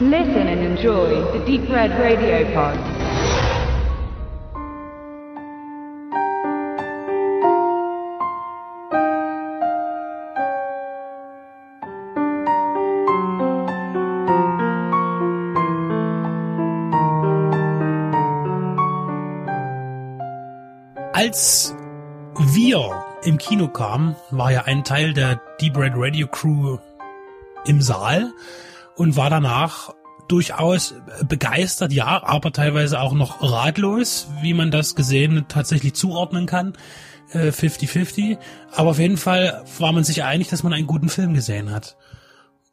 Listen and enjoy the Deep Red Radio Pod. Als wir im Kino kamen, war ja ein Teil der Deep Red Radio Crew im Saal und war danach durchaus begeistert, ja, aber teilweise auch noch ratlos, wie man das gesehen tatsächlich zuordnen kann. 50-50. Äh, aber auf jeden Fall war man sich einig, dass man einen guten Film gesehen hat.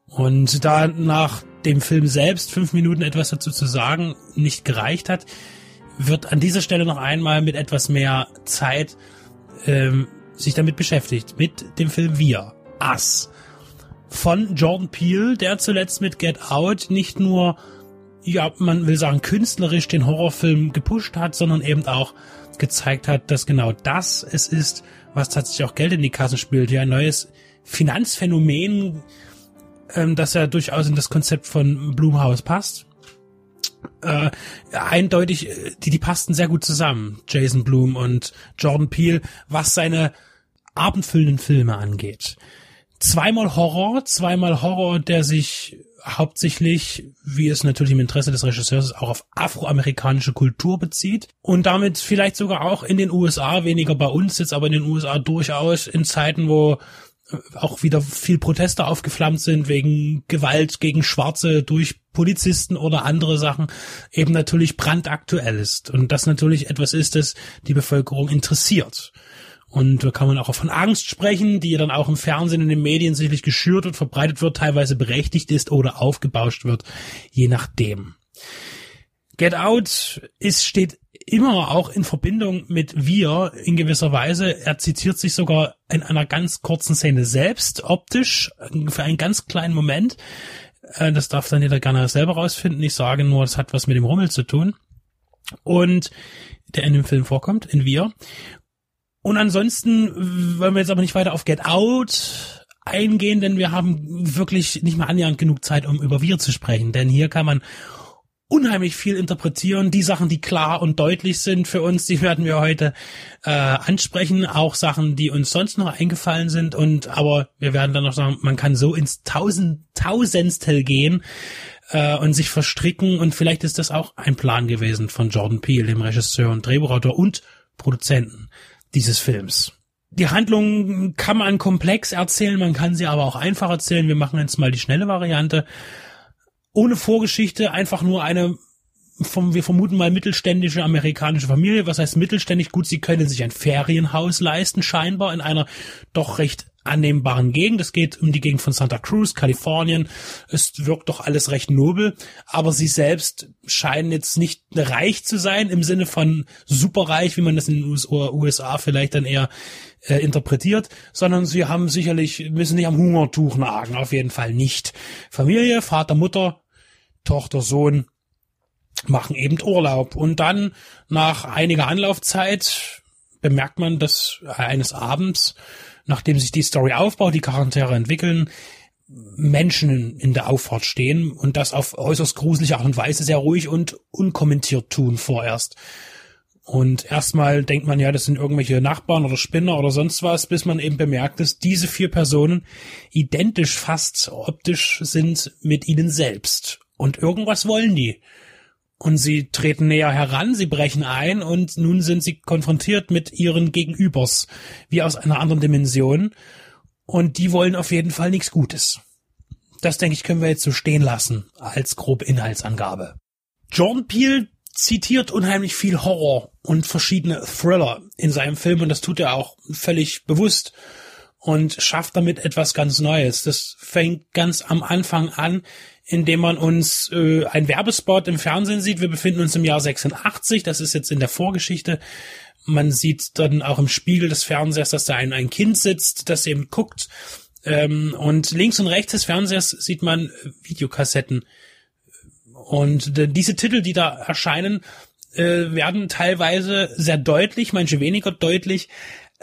Und da nach dem Film selbst fünf Minuten etwas dazu zu sagen nicht gereicht hat, wird an dieser Stelle noch einmal mit etwas mehr Zeit ähm, sich damit beschäftigt. Mit dem Film Wir. Us von Jordan Peele, der zuletzt mit Get Out nicht nur, ja, man will sagen, künstlerisch den Horrorfilm gepusht hat, sondern eben auch gezeigt hat, dass genau das es ist, was tatsächlich auch Geld in die Kassen spielt. Ja, ein neues Finanzphänomen, ähm, das ja durchaus in das Konzept von Blumhaus passt. Äh, eindeutig, äh, die, die passten sehr gut zusammen, Jason Blum und Jordan Peele, was seine abendfüllenden Filme angeht zweimal Horror, zweimal Horror, der sich hauptsächlich, wie es natürlich im Interesse des Regisseurs ist, auch auf afroamerikanische Kultur bezieht und damit vielleicht sogar auch in den USA, weniger bei uns jetzt, aber in den USA durchaus in Zeiten, wo äh, auch wieder viel Proteste aufgeflammt sind wegen Gewalt gegen Schwarze durch Polizisten oder andere Sachen, eben natürlich brandaktuell ist und das natürlich etwas ist, das die Bevölkerung interessiert. Und da kann man auch von Angst sprechen, die dann auch im Fernsehen und in den Medien sicherlich geschürt und verbreitet wird, teilweise berechtigt ist oder aufgebauscht wird, je nachdem. Get Out ist, steht immer auch in Verbindung mit Wir in gewisser Weise. Er zitiert sich sogar in einer ganz kurzen Szene selbst, optisch, für einen ganz kleinen Moment. Äh, das darf dann jeder gerne selber rausfinden. Ich sage nur, es hat was mit dem Rummel zu tun. Und der in dem Film vorkommt, in Wir. Und ansonsten wollen wir jetzt aber nicht weiter auf Get Out eingehen, denn wir haben wirklich nicht mal annähernd genug Zeit, um über Wir zu sprechen. Denn hier kann man unheimlich viel interpretieren. Die Sachen, die klar und deutlich sind für uns, die werden wir heute äh, ansprechen. Auch Sachen, die uns sonst noch eingefallen sind. Und aber wir werden dann noch sagen, man kann so ins Tausend, Tausendstel gehen äh, und sich verstricken. Und vielleicht ist das auch ein Plan gewesen von Jordan Peele, dem Regisseur und Drehbuchautor und Produzenten dieses Films. Die Handlung kann man komplex erzählen, man kann sie aber auch einfach erzählen. Wir machen jetzt mal die schnelle Variante. Ohne Vorgeschichte, einfach nur eine vom, wir vermuten mal mittelständische amerikanische Familie. Was heißt mittelständig? Gut, sie können sich ein Ferienhaus leisten, scheinbar in einer doch recht annehmbaren Gegend. Es geht um die Gegend von Santa Cruz, Kalifornien. Es wirkt doch alles recht nobel, aber sie selbst scheinen jetzt nicht reich zu sein im Sinne von superreich, wie man das in den USA vielleicht dann eher äh, interpretiert, sondern sie haben sicherlich, müssen nicht am Hungertuch nagen, auf jeden Fall nicht. Familie, Vater, Mutter, Tochter, Sohn machen eben Urlaub und dann nach einiger Anlaufzeit bemerkt man, dass eines Abends nachdem sich die Story aufbaut, die Charaktere entwickeln, Menschen in der Auffahrt stehen und das auf äußerst gruselige Art und Weise sehr ruhig und unkommentiert tun vorerst. Und erstmal denkt man ja, das sind irgendwelche Nachbarn oder Spinner oder sonst was, bis man eben bemerkt, dass diese vier Personen identisch fast optisch sind mit ihnen selbst. Und irgendwas wollen die. Und sie treten näher heran, sie brechen ein und nun sind sie konfrontiert mit ihren Gegenübers, wie aus einer anderen Dimension. Und die wollen auf jeden Fall nichts Gutes. Das, denke ich, können wir jetzt so stehen lassen als grobe Inhaltsangabe. Jordan Peele zitiert unheimlich viel Horror und verschiedene Thriller in seinem Film und das tut er auch völlig bewusst und schafft damit etwas ganz Neues. Das fängt ganz am Anfang an, indem man uns äh, ein Werbespot im Fernsehen sieht. Wir befinden uns im Jahr 86, das ist jetzt in der Vorgeschichte. Man sieht dann auch im Spiegel des Fernsehers, dass da ein, ein Kind sitzt, das eben guckt. Ähm, und links und rechts des Fernsehers sieht man Videokassetten. Und äh, diese Titel, die da erscheinen, äh, werden teilweise sehr deutlich, manche weniger deutlich,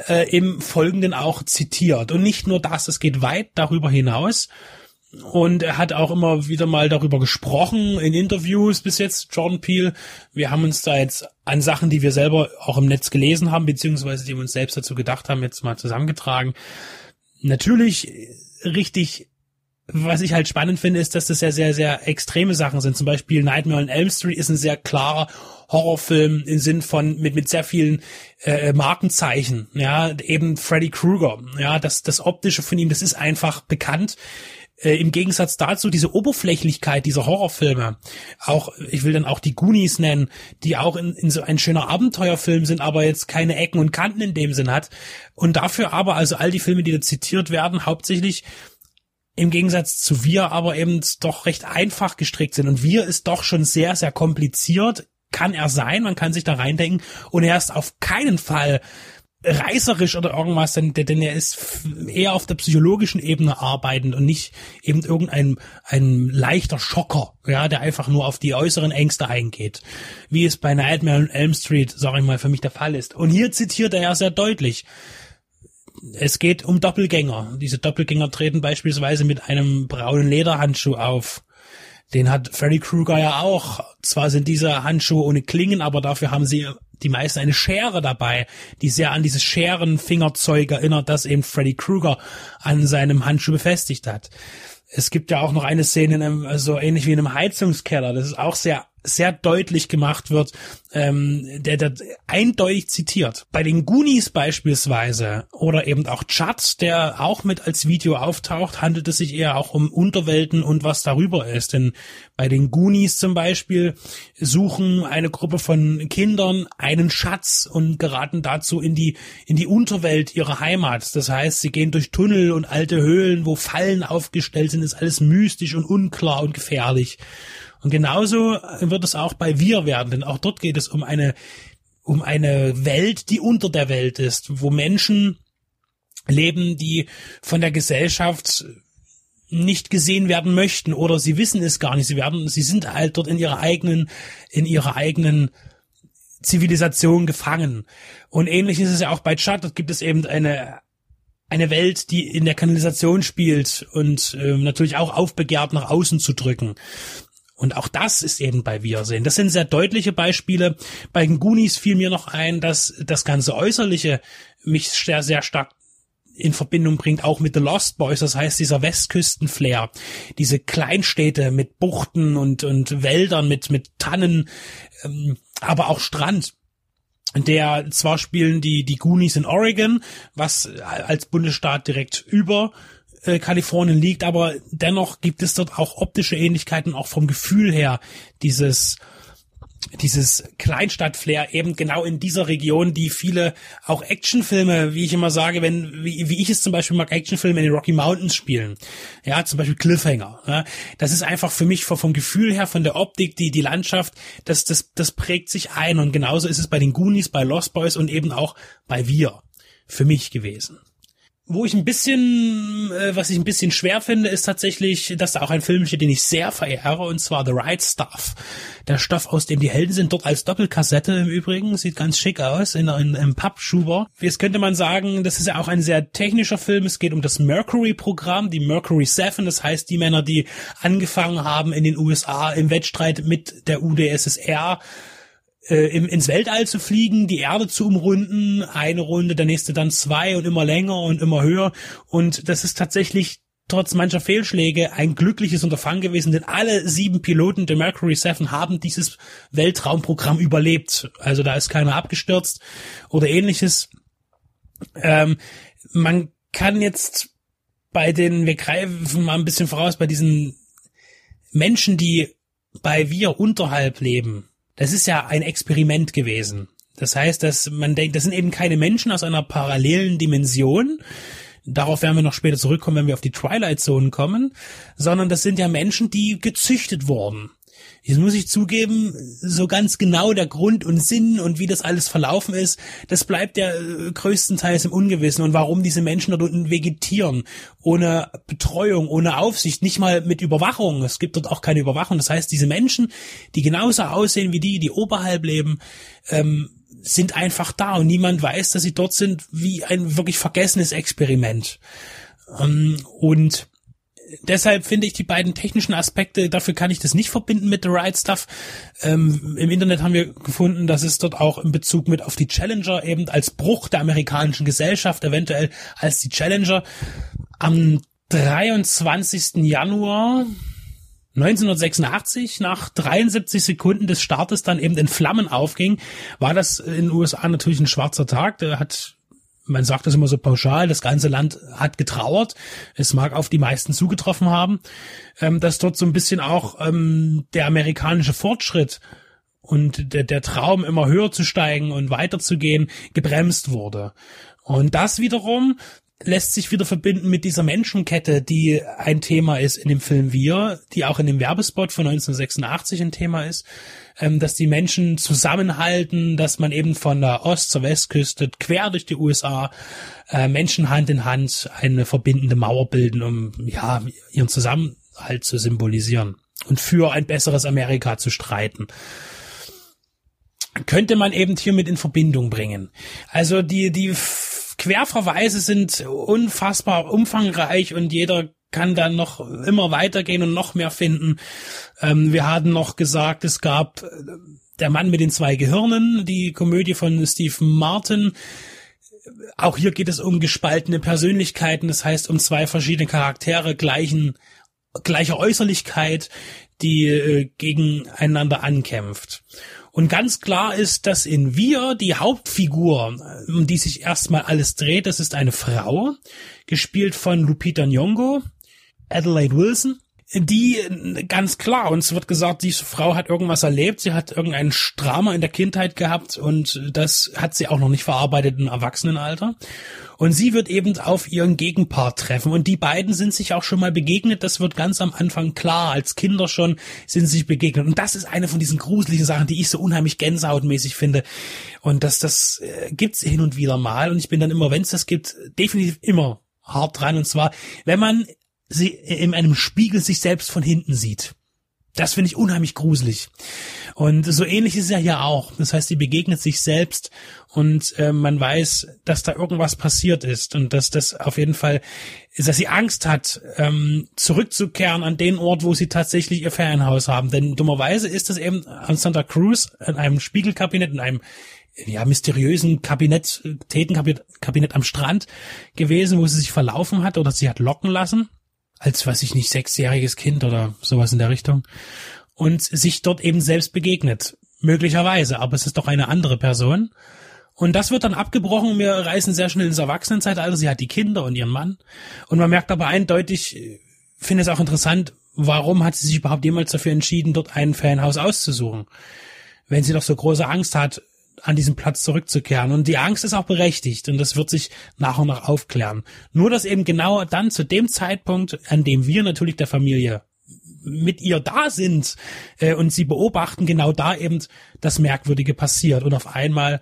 äh, im Folgenden auch zitiert. Und nicht nur das, es geht weit darüber hinaus Und er hat auch immer wieder mal darüber gesprochen in Interviews bis jetzt, Jordan Peele. Wir haben uns da jetzt an Sachen, die wir selber auch im Netz gelesen haben, beziehungsweise die wir uns selbst dazu gedacht haben, jetzt mal zusammengetragen. Natürlich richtig was ich halt spannend finde, ist, dass das ja sehr, sehr extreme Sachen sind. Zum Beispiel Nightmare on Elm Street ist ein sehr klarer Horrorfilm im Sinn von mit mit sehr vielen äh, Markenzeichen. Ja, eben Freddy Krueger. Ja, das das optische von ihm, das ist einfach bekannt. Äh, Im Gegensatz dazu diese Oberflächlichkeit dieser Horrorfilme, auch ich will dann auch die Goonies nennen, die auch in, in so ein schöner Abenteuerfilm sind, aber jetzt keine Ecken und Kanten in dem Sinn hat. Und dafür aber also all die Filme, die da zitiert werden, hauptsächlich im Gegensatz zu wir aber eben doch recht einfach gestrickt sind. Und wir ist doch schon sehr, sehr kompliziert. Kann er sein, man kann sich da reindenken. Und er ist auf keinen Fall reißerisch oder irgendwas, denn, denn er ist eher auf der psychologischen Ebene arbeitend und nicht eben irgendein ein leichter Schocker, ja, der einfach nur auf die äußeren Ängste eingeht, wie es bei Nightmare on Elm Street, sag ich mal, für mich der Fall ist. Und hier zitiert er ja sehr deutlich es geht um Doppelgänger. Diese Doppelgänger treten beispielsweise mit einem braunen Lederhandschuh auf. Den hat Freddy Krueger ja auch. Zwar sind diese Handschuhe ohne Klingen, aber dafür haben sie die meisten eine Schere dabei, die sehr an dieses Scherenfingerzeug erinnert, das eben Freddy Krueger an seinem Handschuh befestigt hat. Es gibt ja auch noch eine Szene in einem, so ähnlich wie in einem Heizungskeller. Das ist auch sehr sehr deutlich gemacht wird, ähm, der, der eindeutig zitiert. Bei den Goonies beispielsweise oder eben auch Chad, der auch mit als Video auftaucht, handelt es sich eher auch um Unterwelten und was darüber ist. Denn bei den Goonies zum Beispiel suchen eine Gruppe von Kindern einen Schatz und geraten dazu in die, in die Unterwelt ihrer Heimat. Das heißt, sie gehen durch Tunnel und alte Höhlen, wo Fallen aufgestellt sind, ist alles mystisch und unklar und gefährlich. Und genauso wird es auch bei Wir werden, denn auch dort geht es um eine, um eine Welt, die unter der Welt ist, wo Menschen leben, die von der Gesellschaft nicht gesehen werden möchten oder sie wissen es gar nicht. Sie werden, sie sind halt dort in ihrer eigenen, in ihrer eigenen Zivilisation gefangen. Und ähnlich ist es ja auch bei Chad. Dort gibt es eben eine, eine Welt, die in der Kanalisation spielt und äh, natürlich auch aufbegehrt nach außen zu drücken. Und auch das ist eben bei Wiedersehen. Das sind sehr deutliche Beispiele. Bei den Goonies fiel mir noch ein, dass das ganze Äußerliche mich sehr, sehr stark in Verbindung bringt, auch mit The Lost Boys, das heißt dieser Westküstenflair, diese Kleinstädte mit Buchten und, und Wäldern, mit, mit Tannen, ähm, aber auch Strand. Der zwar spielen die, die Goonies in Oregon, was als Bundesstaat direkt über äh, Kalifornien liegt, aber dennoch gibt es dort auch optische Ähnlichkeiten, auch vom Gefühl her, dieses dieses Kleinstadt-Flair eben genau in dieser Region, die viele auch Actionfilme, wie ich immer sage, wenn, wie, wie ich es zum Beispiel mag, Actionfilme in den Rocky Mountains spielen. Ja, zum Beispiel Cliffhanger. Ja, das ist einfach für mich vom Gefühl her, von der Optik, die, die Landschaft, das, das, das prägt sich ein und genauso ist es bei den Goonies, bei Lost Boys und eben auch bei Wir für mich gewesen. Wo ich ein bisschen, äh, was ich ein bisschen schwer finde, ist tatsächlich, dass da auch ein Film steht, den ich sehr verehre, und zwar The Right Stuff. Der Stoff, aus dem die Helden sind, dort als Doppelkassette im Übrigen, sieht ganz schick aus, in, in, im Pappschuber. Jetzt könnte man sagen, das ist ja auch ein sehr technischer Film. Es geht um das Mercury-Programm, die Mercury 7, das heißt die Männer, die angefangen haben in den USA im Wettstreit mit der UdSSR äh, im, ins Weltall zu fliegen, die Erde zu umrunden, eine Runde, der nächste dann zwei und immer länger und immer höher. Und das ist tatsächlich trotz mancher Fehlschläge ein glückliches Unterfangen gewesen, denn alle sieben Piloten der Mercury 7 haben dieses Weltraumprogramm überlebt. Also da ist keiner abgestürzt oder ähnliches. Ähm, man kann jetzt bei den, wir greifen mal ein bisschen voraus, bei diesen Menschen, die bei wir unterhalb leben, das ist ja ein Experiment gewesen. Das heißt, dass man denkt, das sind eben keine Menschen aus einer parallelen Dimension. Darauf werden wir noch später zurückkommen, wenn wir auf die Twilight Zone kommen, sondern das sind ja Menschen, die gezüchtet wurden. Jetzt muss ich zugeben, so ganz genau der Grund und Sinn und wie das alles verlaufen ist, das bleibt ja äh, größtenteils im Ungewissen und warum diese Menschen dort unten vegetieren, ohne Betreuung, ohne Aufsicht, nicht mal mit Überwachung. Es gibt dort auch keine Überwachung. Das heißt, diese Menschen, die genauso aussehen wie die, die oberhalb leben, ähm, sind einfach da und niemand weiß, dass sie dort sind, wie ein wirklich vergessenes Experiment. Ähm, und deshalb finde ich die beiden technischen Aspekte, dafür kann ich das nicht verbinden mit The Right Stuff. Ähm, Im Internet haben wir gefunden, dass es dort auch in Bezug mit auf die Challenger eben als Bruch der amerikanischen Gesellschaft, eventuell als die Challenger am 23. Januar 1986, nach 73 Sekunden des Startes dann eben in Flammen aufging, war das in den USA natürlich ein schwarzer Tag. Der hat man sagt das immer so pauschal, das ganze Land hat getrauert. Es mag auf die meisten zugetroffen haben, ähm, dass dort so ein bisschen auch ähm, der amerikanische Fortschritt und der, der Traum immer höher zu steigen und weiterzugehen gebremst wurde. Und das wiederum lässt sich wieder verbinden mit dieser Menschenkette, die ein Thema ist in dem Film Wir, die auch in dem Werbespot von 1986 ein Thema ist, ähm, dass die Menschen zusammenhalten, dass man eben von der Ost- zur Westküste quer durch die USA äh, Menschen Hand in Hand eine verbindende Mauer bilden, um ja ihren Zusammenhalt zu symbolisieren und für ein besseres Amerika zu streiten könnte man eben hiermit in Verbindung bringen. Also die, die Querverweise sind unfassbar umfangreich und jeder kann dann noch immer weitergehen und noch mehr finden. Ähm, wir hatten noch gesagt, es gab äh, Der Mann mit den zwei Gehirnen, die Komödie von Steve Martin. Auch hier geht es um gespaltene Persönlichkeiten, das heißt um zwei verschiedene Charaktere gleichen, gleicher Äußerlichkeit, die äh, gegeneinander ankämpft. Und ganz klar ist, dass in Wir die Hauptfigur, um die sich erstmal alles dreht, das ist eine Frau, gespielt von Lupita Nyong'o, Adelaide Wilson, die ganz klar, uns wird gesagt, diese Frau hat irgendwas erlebt, sie hat irgendeinen Drama in der Kindheit gehabt und das hat sie auch noch nicht verarbeitet im Erwachsenenalter. Und sie wird eben auf ihren Gegenpart treffen. Und die beiden sind sich auch schon mal begegnet, das wird ganz am Anfang klar, als Kinder schon sind sie sich begegnet. Und das ist eine von diesen gruseligen Sachen, die ich so unheimlich gänsehautmäßig finde. Und das, das äh, gibt's hin und wieder mal. Und ich bin dann immer, wenn es das gibt, definitiv immer hart dran. Und zwar, wenn man sie in einem Spiegel sich selbst von hinten sieht. Das finde ich unheimlich gruselig. Und so ähnlich ist es ja hier auch. Das heißt, sie begegnet sich selbst und äh, man weiß, dass da irgendwas passiert ist und dass das auf jeden Fall, dass sie Angst hat, ähm, zurückzukehren an den Ort, wo sie tatsächlich ihr Ferienhaus haben. Denn dummerweise ist das eben an Santa Cruz in einem Spiegelkabinett, in einem ja, mysteriösen Kabinett, Tätenkabinett Kabinett am Strand gewesen, wo sie sich verlaufen hat oder sie hat locken lassen als, weiß ich nicht, sechsjähriges Kind oder sowas in der Richtung und sich dort eben selbst begegnet. Möglicherweise, aber es ist doch eine andere Person. Und das wird dann abgebrochen. Wir reisen sehr schnell ins Erwachsenenzeitalter. Sie hat die Kinder und ihren Mann. Und man merkt aber eindeutig, finde es auch interessant, warum hat sie sich überhaupt jemals dafür entschieden, dort ein Fanhaus auszusuchen? Wenn sie doch so große Angst hat, an diesen Platz zurückzukehren. Und die Angst ist auch berechtigt und das wird sich nach und nach aufklären. Nur dass eben genau dann zu dem Zeitpunkt, an dem wir natürlich der Familie mit ihr da sind äh, und sie beobachten, genau da eben das Merkwürdige passiert. Und auf einmal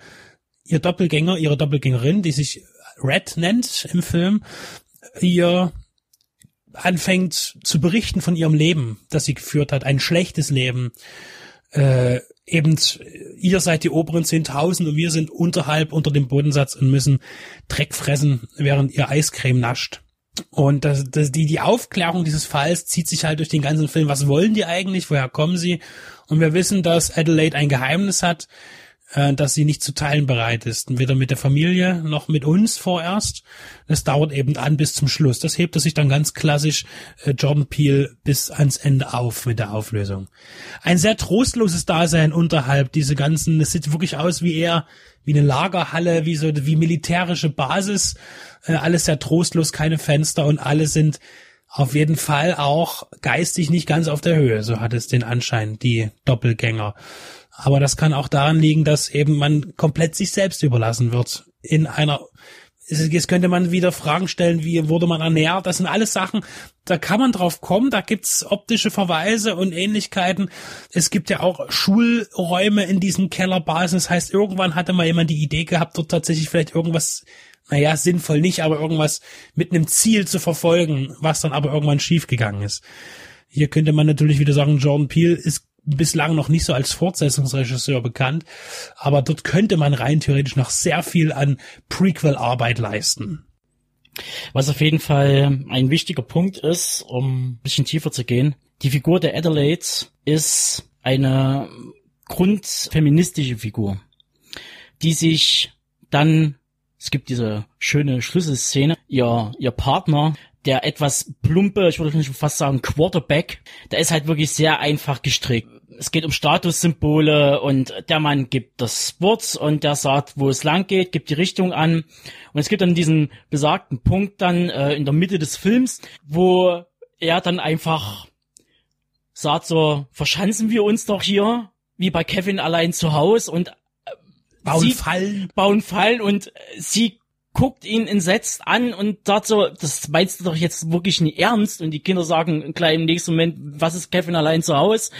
ihr Doppelgänger, ihre Doppelgängerin, die sich Red nennt im Film, ihr anfängt zu berichten von ihrem Leben, das sie geführt hat, ein schlechtes Leben, äh, eben ihr seid die oberen 10.000 und wir sind unterhalb unter dem Bodensatz und müssen Dreck fressen, während ihr Eiscreme nascht. Und das, das, die, die Aufklärung dieses Falls zieht sich halt durch den ganzen Film. Was wollen die eigentlich? Woher kommen sie? Und wir wissen, dass Adelaide ein Geheimnis hat, äh, dass sie nicht zu teilen bereit ist. Weder mit der Familie noch mit uns vorerst. Es dauert eben an bis zum Schluss. Das hebt er sich dann ganz klassisch äh, Jordan Peele bis ans Ende auf mit der Auflösung. Ein sehr trostloses Dasein unterhalb diese ganzen, es sieht wirklich aus wie eher wie eine Lagerhalle, wie so wie militärische Basis. Äh, alles sehr trostlos, keine Fenster und alle sind auf jeden Fall auch geistig nicht ganz auf der Höhe. So hat es den Anschein, die Doppelgänger. Aber das kann auch daran liegen, dass eben man komplett sich selbst überlassen wird. In einer, jetzt könnte man wieder Fragen stellen, wie wurde man ernährt? Das sind alles Sachen, da kann man drauf kommen, da gibt's optische Verweise und Ähnlichkeiten. Es gibt ja auch Schulräume in diesen Kellerbasen. Das heißt, irgendwann hatte mal jemand die Idee gehabt, dort tatsächlich vielleicht irgendwas naja, sinnvoll nicht, aber irgendwas mit einem Ziel zu verfolgen, was dann aber irgendwann schiefgegangen ist. Hier könnte man natürlich wieder sagen, Jordan Peele ist bislang noch nicht so als Fortsetzungsregisseur bekannt, aber dort könnte man rein theoretisch noch sehr viel an Prequel-Arbeit leisten. Was auf jeden Fall ein wichtiger Punkt ist, um ein bisschen tiefer zu gehen. Die Figur der Adelaide ist eine grundfeministische Figur, die sich dann, es gibt diese schöne Schlüsselszene, ihr, ihr Partner, der etwas plumpe, ich würde fast sagen Quarterback, der ist halt wirklich sehr einfach gestrickt. Es geht um Statussymbole und der Mann gibt das Wort und der sagt, wo es lang geht, gibt die Richtung an. Und es gibt dann diesen besagten Punkt dann äh, in der Mitte des Films, wo er dann einfach sagt so, verschanzen wir uns doch hier, wie bei Kevin allein zu Hause und äh, Bauen sie Fallen. bauen Fallen und äh, sie guckt ihn entsetzt an und sagt so, das meinst du doch jetzt wirklich nicht ernst? Und die Kinder sagen gleich im nächsten Moment, was ist Kevin allein zu Hause,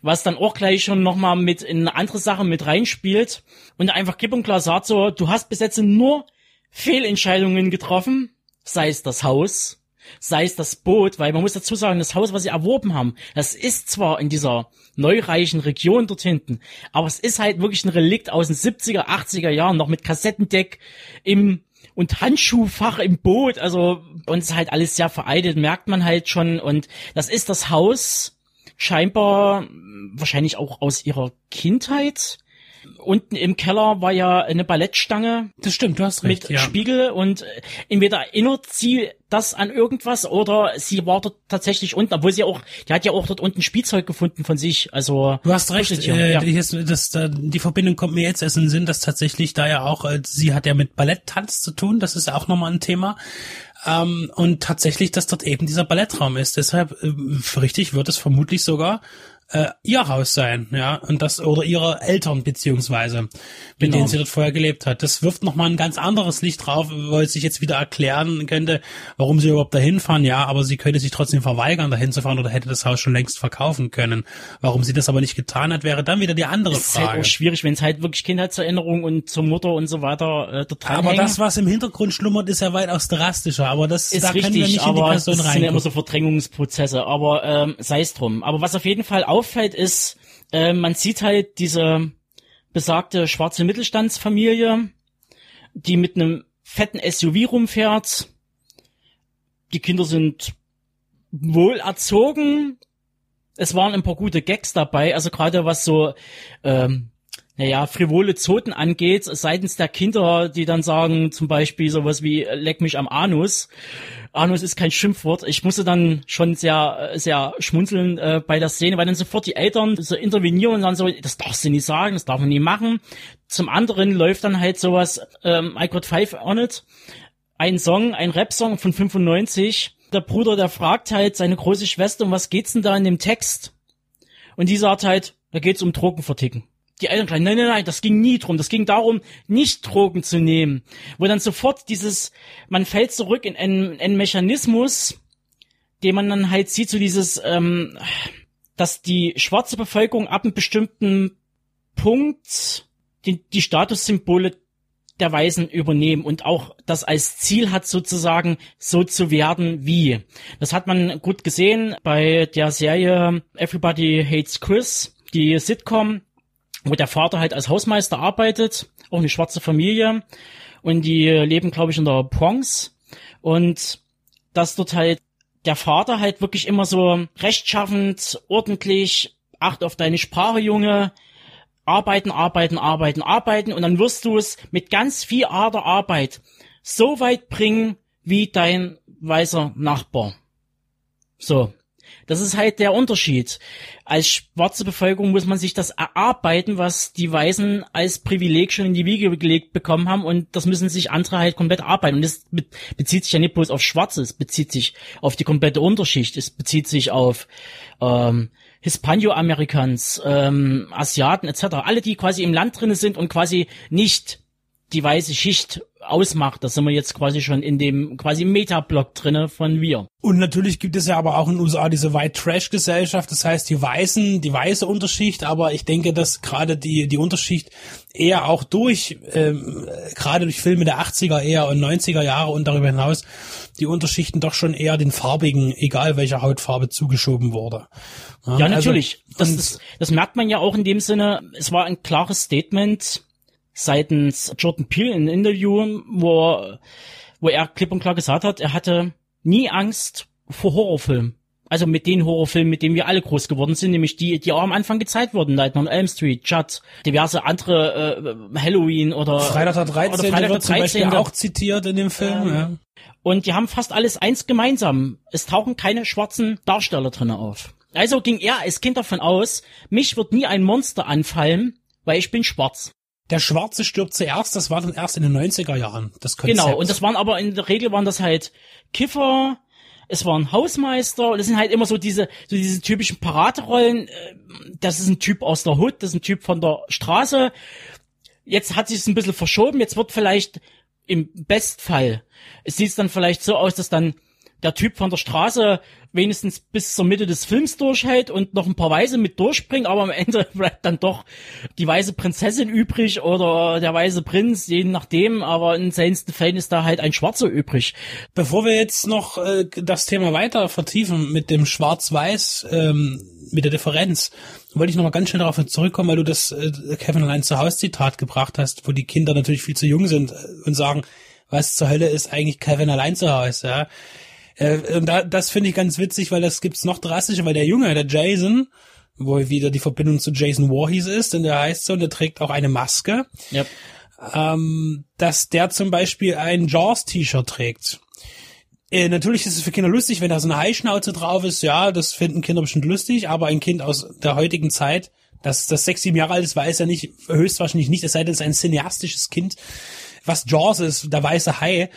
was dann auch gleich schon nochmal mit in andere Sache mit reinspielt. Und einfach klipp und klar sagt so, du hast bis jetzt nur Fehlentscheidungen getroffen, sei es das Haus, sei es das Boot, weil man muss dazu sagen, das Haus, was sie erworben haben, das ist zwar in dieser neureichen Region dort hinten, aber es ist halt wirklich ein Relikt aus den 70er, 80er Jahren, noch mit Kassettendeck im und Handschuhfach im Boot, also uns ist halt alles sehr vereidet, merkt man halt schon und das ist das Haus scheinbar wahrscheinlich auch aus ihrer Kindheit. Unten im Keller war ja eine Ballettstange Das stimmt, du hast recht. mit ja. Spiegel und äh, entweder erinnert sie das an irgendwas oder sie war dort tatsächlich unten, obwohl sie auch, die hat ja auch dort unten Spielzeug gefunden von sich, also Du hast recht, äh, ja. die, ist- das, da, die Verbindung kommt mir jetzt erst in den Sinn, dass tatsächlich da ja auch, äh, sie hat ja mit Balletttanz zu tun, das ist auch nochmal ein Thema. Ähm, und tatsächlich, dass dort eben dieser Ballettraum ist. Deshalb, äh, richtig, wird es vermutlich sogar äh, ihr Haus sein, ja, und das oder ihre Eltern beziehungsweise, mit Genau. denen sie dort vorher gelebt hat. Das wirft nochmal ein ganz anderes Licht drauf, weil es sich jetzt wieder erklären könnte, warum sie überhaupt dahin fahren, ja, aber sie könnte sich trotzdem verweigern, dahin zu fahren oder hätte das Haus schon längst verkaufen können. Warum sie das aber nicht getan hat, wäre dann wieder die andere ist halt Frage. auch schwierig, wenn es halt wirklich Kindheitserinnerung und zur Mutter und so weiter äh, dort aber dranhängen. das, was im Hintergrund schlummert, ist ja weitaus drastischer. Aber das, ist da können wir richtig, nicht in die Person das sind ja immer so rein. Verdrängungsprozesse, aber ähm, sei es drum. Aber was auf jeden Fall auffällt, ist, äh, man sieht halt diese besagte schwarze Mittelstandsfamilie, die mit einem fetten SUV rumfährt. Die Kinder sind wohl erzogen. Es waren ein paar gute Gags dabei, also gerade was so ähm, naja, frivole Zoten angeht, seitens der Kinder, die dann sagen, zum Beispiel sowas wie, äh, leck mich am Anus. Anus ist kein Schimpfwort. Ich musste dann schon sehr, äh, sehr schmunzeln äh, bei der Szene, weil dann sofort die Eltern so intervenieren und dann so, das darfst du nicht sagen, das darf man nie machen. Zum anderen läuft dann halt sowas, ähm, I Got Five on It, ein Song, ein Rap-Song von 95. Der Bruder, der fragt halt seine große Schwester, um was geht's denn da in dem Text? Und die sagt halt, da geht's um Drogen verticken. Die Eltern gleich, nein, nein, nein, das ging nie drum. Das ging darum, nicht Drogen zu nehmen. Wo dann sofort dieses, man fällt zurück in einen, einen Mechanismus, den man dann halt sieht, so dieses, ähm, dass die schwarze Bevölkerung ab einem bestimmten Punkt die, die Statussymbole der Weisen übernehmen und auch das als Ziel hat sozusagen so zu werden wie. Das hat man gut gesehen bei der Serie Everybody Hates Chris, die Sitcom, wo der Vater halt als Hausmeister arbeitet, auch eine schwarze Familie und die leben glaube ich in der Bronx und dass dort halt der Vater halt wirklich immer so rechtschaffend, ordentlich, acht auf deine Sprache, Junge, arbeiten, arbeiten, arbeiten, arbeiten und dann wirst du es mit ganz viel Ader Arbeit so weit bringen wie dein weißer Nachbar. So. Das ist halt der Unterschied. Als schwarze Bevölkerung muss man sich das erarbeiten, was die Weißen als Privileg schon in die Wiege gelegt bekommen haben und das müssen sich andere halt komplett arbeiten. Und das be- bezieht sich ja nicht bloß auf Schwarze, es bezieht sich auf die komplette Unterschicht, es bezieht sich auf ähm, Hispano-Americans, ähm, Asiaten etc. Alle, die quasi im Land drinne sind und quasi nicht die weiße Schicht ausmacht. Da sind wir jetzt quasi schon in dem quasi Metablock drinne von wir. Und natürlich gibt es ja aber auch in den USA diese White Trash Gesellschaft, das heißt die Weißen, die weiße Unterschicht, aber ich denke, dass gerade die, die Unterschicht eher auch durch, ähm, gerade durch Filme der 80er eher und 90er Jahre und darüber hinaus, die Unterschichten doch schon eher den farbigen, egal welcher Hautfarbe, zugeschoben wurde. Ja, also- natürlich. das, und- das, das merkt man ja auch in dem Sinne, es war ein klares Statement seitens Jordan Peele in einem Interview, wo er, wo er klipp und klar gesagt hat, er hatte nie Angst vor Horrorfilmen. Also mit den Horrorfilmen, mit denen wir alle groß geworden sind, nämlich die, die auch am Anfang gezeigt wurden, Nightmare on Elm Street, Judd, diverse andere äh, Halloween oder Freitag der 13. oder Freitag Beispiel 13.. auch zitiert in dem Film. Ähm, ja. Und die haben fast alles eins gemeinsam. Es tauchen keine schwarzen Darsteller drinne auf. Also ging er als Kind davon aus, mich wird nie ein Monster anfallen, weil ich bin schwarz. Der Schwarze stirbt zuerst, das war dann erst in den 90er Jahren, das Konzept. Genau, und das waren aber in der Regel waren das halt Kiffer, es waren Hausmeister, und das sind halt immer so diese, so diese typischen Paraderollen. äh, Das ist ein Typ aus der Hood, das ist ein Typ von der Straße. Jetzt hat sich es ein bisschen verschoben, jetzt wird vielleicht im Bestfall, es sieht dann vielleicht so aus, dass dann der Typ von der Straße wenigstens bis zur Mitte des Films durchhält und noch ein paar Weise mit durchbringt, aber am Ende bleibt dann doch die weiße Prinzessin übrig oder der weiße Prinz, je nachdem, aber in seltensten Fällen ist da halt ein Schwarzer übrig. Bevor wir jetzt noch äh, das Thema weiter vertiefen mit dem Schwarz-Weiß, ähm, mit der Differenz, wollte ich noch mal ganz schnell darauf zurückkommen, weil du das äh, Kevin allein zu Hause Zitat gebracht hast, wo die Kinder natürlich viel zu jung sind äh, und sagen, was zur Hölle ist eigentlich Kevin allein zu Hause, ja? Äh, und da, das finde ich ganz witzig, weil das gibt's noch drastischer, weil der Junge, der Jason, wo wieder die Verbindung zu Jason Voorhees ist, denn der heißt so, und der trägt auch eine Maske, Ja. ähm, dass der zum Beispiel ein Jaws-T-Shirt trägt. Äh, natürlich ist es für Kinder lustig, wenn da so eine Haischnauze drauf ist, ja, das finden Kinder bestimmt lustig, aber ein Kind aus der heutigen Zeit, das, das sechs, sieben Jahre alt ist, weiß ja nicht, höchstwahrscheinlich nicht, es sei denn, es ist ein cineastisches Kind, was Jaws ist, der weiße Hai.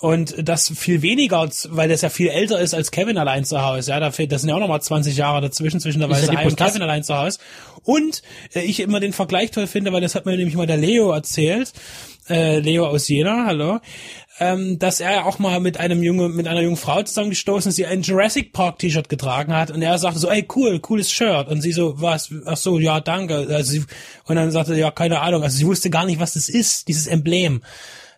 Und das viel weniger, weil das ja viel älter ist als Kevin allein zu Hause. Ja, da fehlt, das sind ja auch nochmal 20 Jahre dazwischen, zwischen der Ist ja und Kevin allein zu Hause. Und äh, ich immer den Vergleich toll finde, weil das hat mir nämlich mal der Leo erzählt, äh, Leo aus Jena, hallo, ähm, dass er auch mal mit einem junge, mit einer jungen Frau zusammengestoßen ist, die ein Jurassic Park T-Shirt getragen hat. Und er sagte so, ey cool, cooles Shirt. Und sie so, was, ach so, ja danke, also sie, und dann sagte ja keine Ahnung, also sie wusste gar nicht, was das ist, dieses Emblem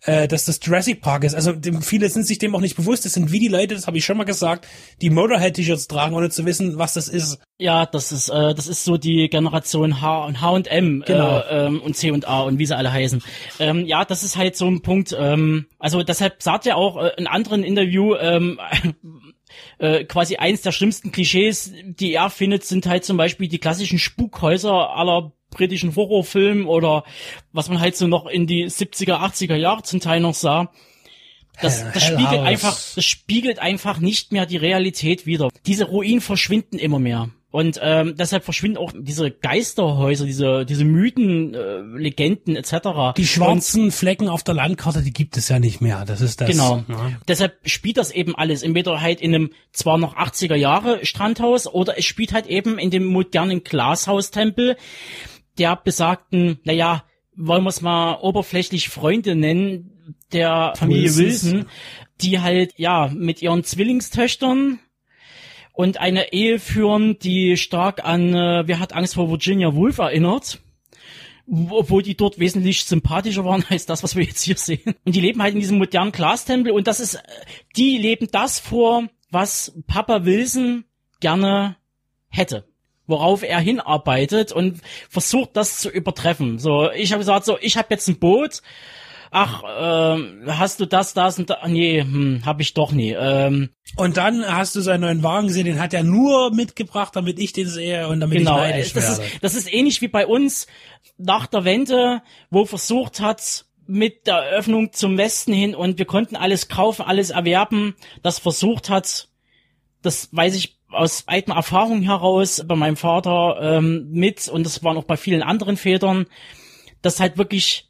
äh, dass das Jurassic Park ist. Also dem, viele sind sich dem auch nicht bewusst. Das sind wie die Leute, das habe ich schon mal gesagt, die Motorhead-T-Shirts tragen, ohne zu wissen, was das ist. Ja, das ist äh, das ist so die Generation H und H und M Genau. äh, ähm, und C und A und wie sie alle heißen. Ähm, ja, das ist halt so ein Punkt. Ähm, also deshalb sagt er auch äh, in anderen Interview ähm, äh, quasi eins der schlimmsten Klischees, die er findet, sind halt zum Beispiel die klassischen Spukhäuser aller britischen Horrorfilmen oder was man halt so noch in die 70er, 80er Jahre zum Teil noch sah. Das, das Hell spiegelt House. einfach, das spiegelt einfach nicht mehr die Realität wider. Diese Ruinen verschwinden immer mehr. Und ähm, deshalb verschwinden auch diese Geisterhäuser, diese diese Mythen, äh, Legenden etc. Die schwarzen Flecken auf der Landkarte, die gibt es ja nicht mehr. Das ist das. Genau. Ja. Deshalb spielt das eben alles entweder halt in einem zwar noch 80er Jahre Strandhaus oder es spielt halt eben in dem modernen Glashaustempel der besagten, naja, wollen wir es mal oberflächlich Freunde nennen, der Familie. Wilson, die halt, ja, mit ihren Zwillingstöchtern und eine Ehe führen, die stark an äh, Wer hat Angst vor Virginia Woolf erinnert. Wo- Obwohl die dort wesentlich sympathischer waren als das, was wir jetzt hier sehen. Und die leben halt in diesem modernen Glastempel und das ist, die leben das vor, was Papa Wilson gerne hätte. Worauf er hinarbeitet und versucht, das zu übertreffen. So, ich habe gesagt, so, ich habe jetzt ein Boot. Ach, ähm, hast du das, das und da? Nee, hm, hab ich doch nie. Ähm, Und dann hast du seinen neuen Wagen gesehen, den hat er nur mitgebracht, damit ich den sehe und damit Genau, ich neidisch das werde. ist, das ist ähnlich wie bei uns nach der Wende, wo versucht hat, mit der Öffnung zum Westen hin und wir konnten alles kaufen, alles erwerben, das versucht hat, das weiß ich aus eigener Erfahrung heraus bei meinem Vater ähm, mit und das waren auch bei vielen anderen Vätern, dass halt wirklich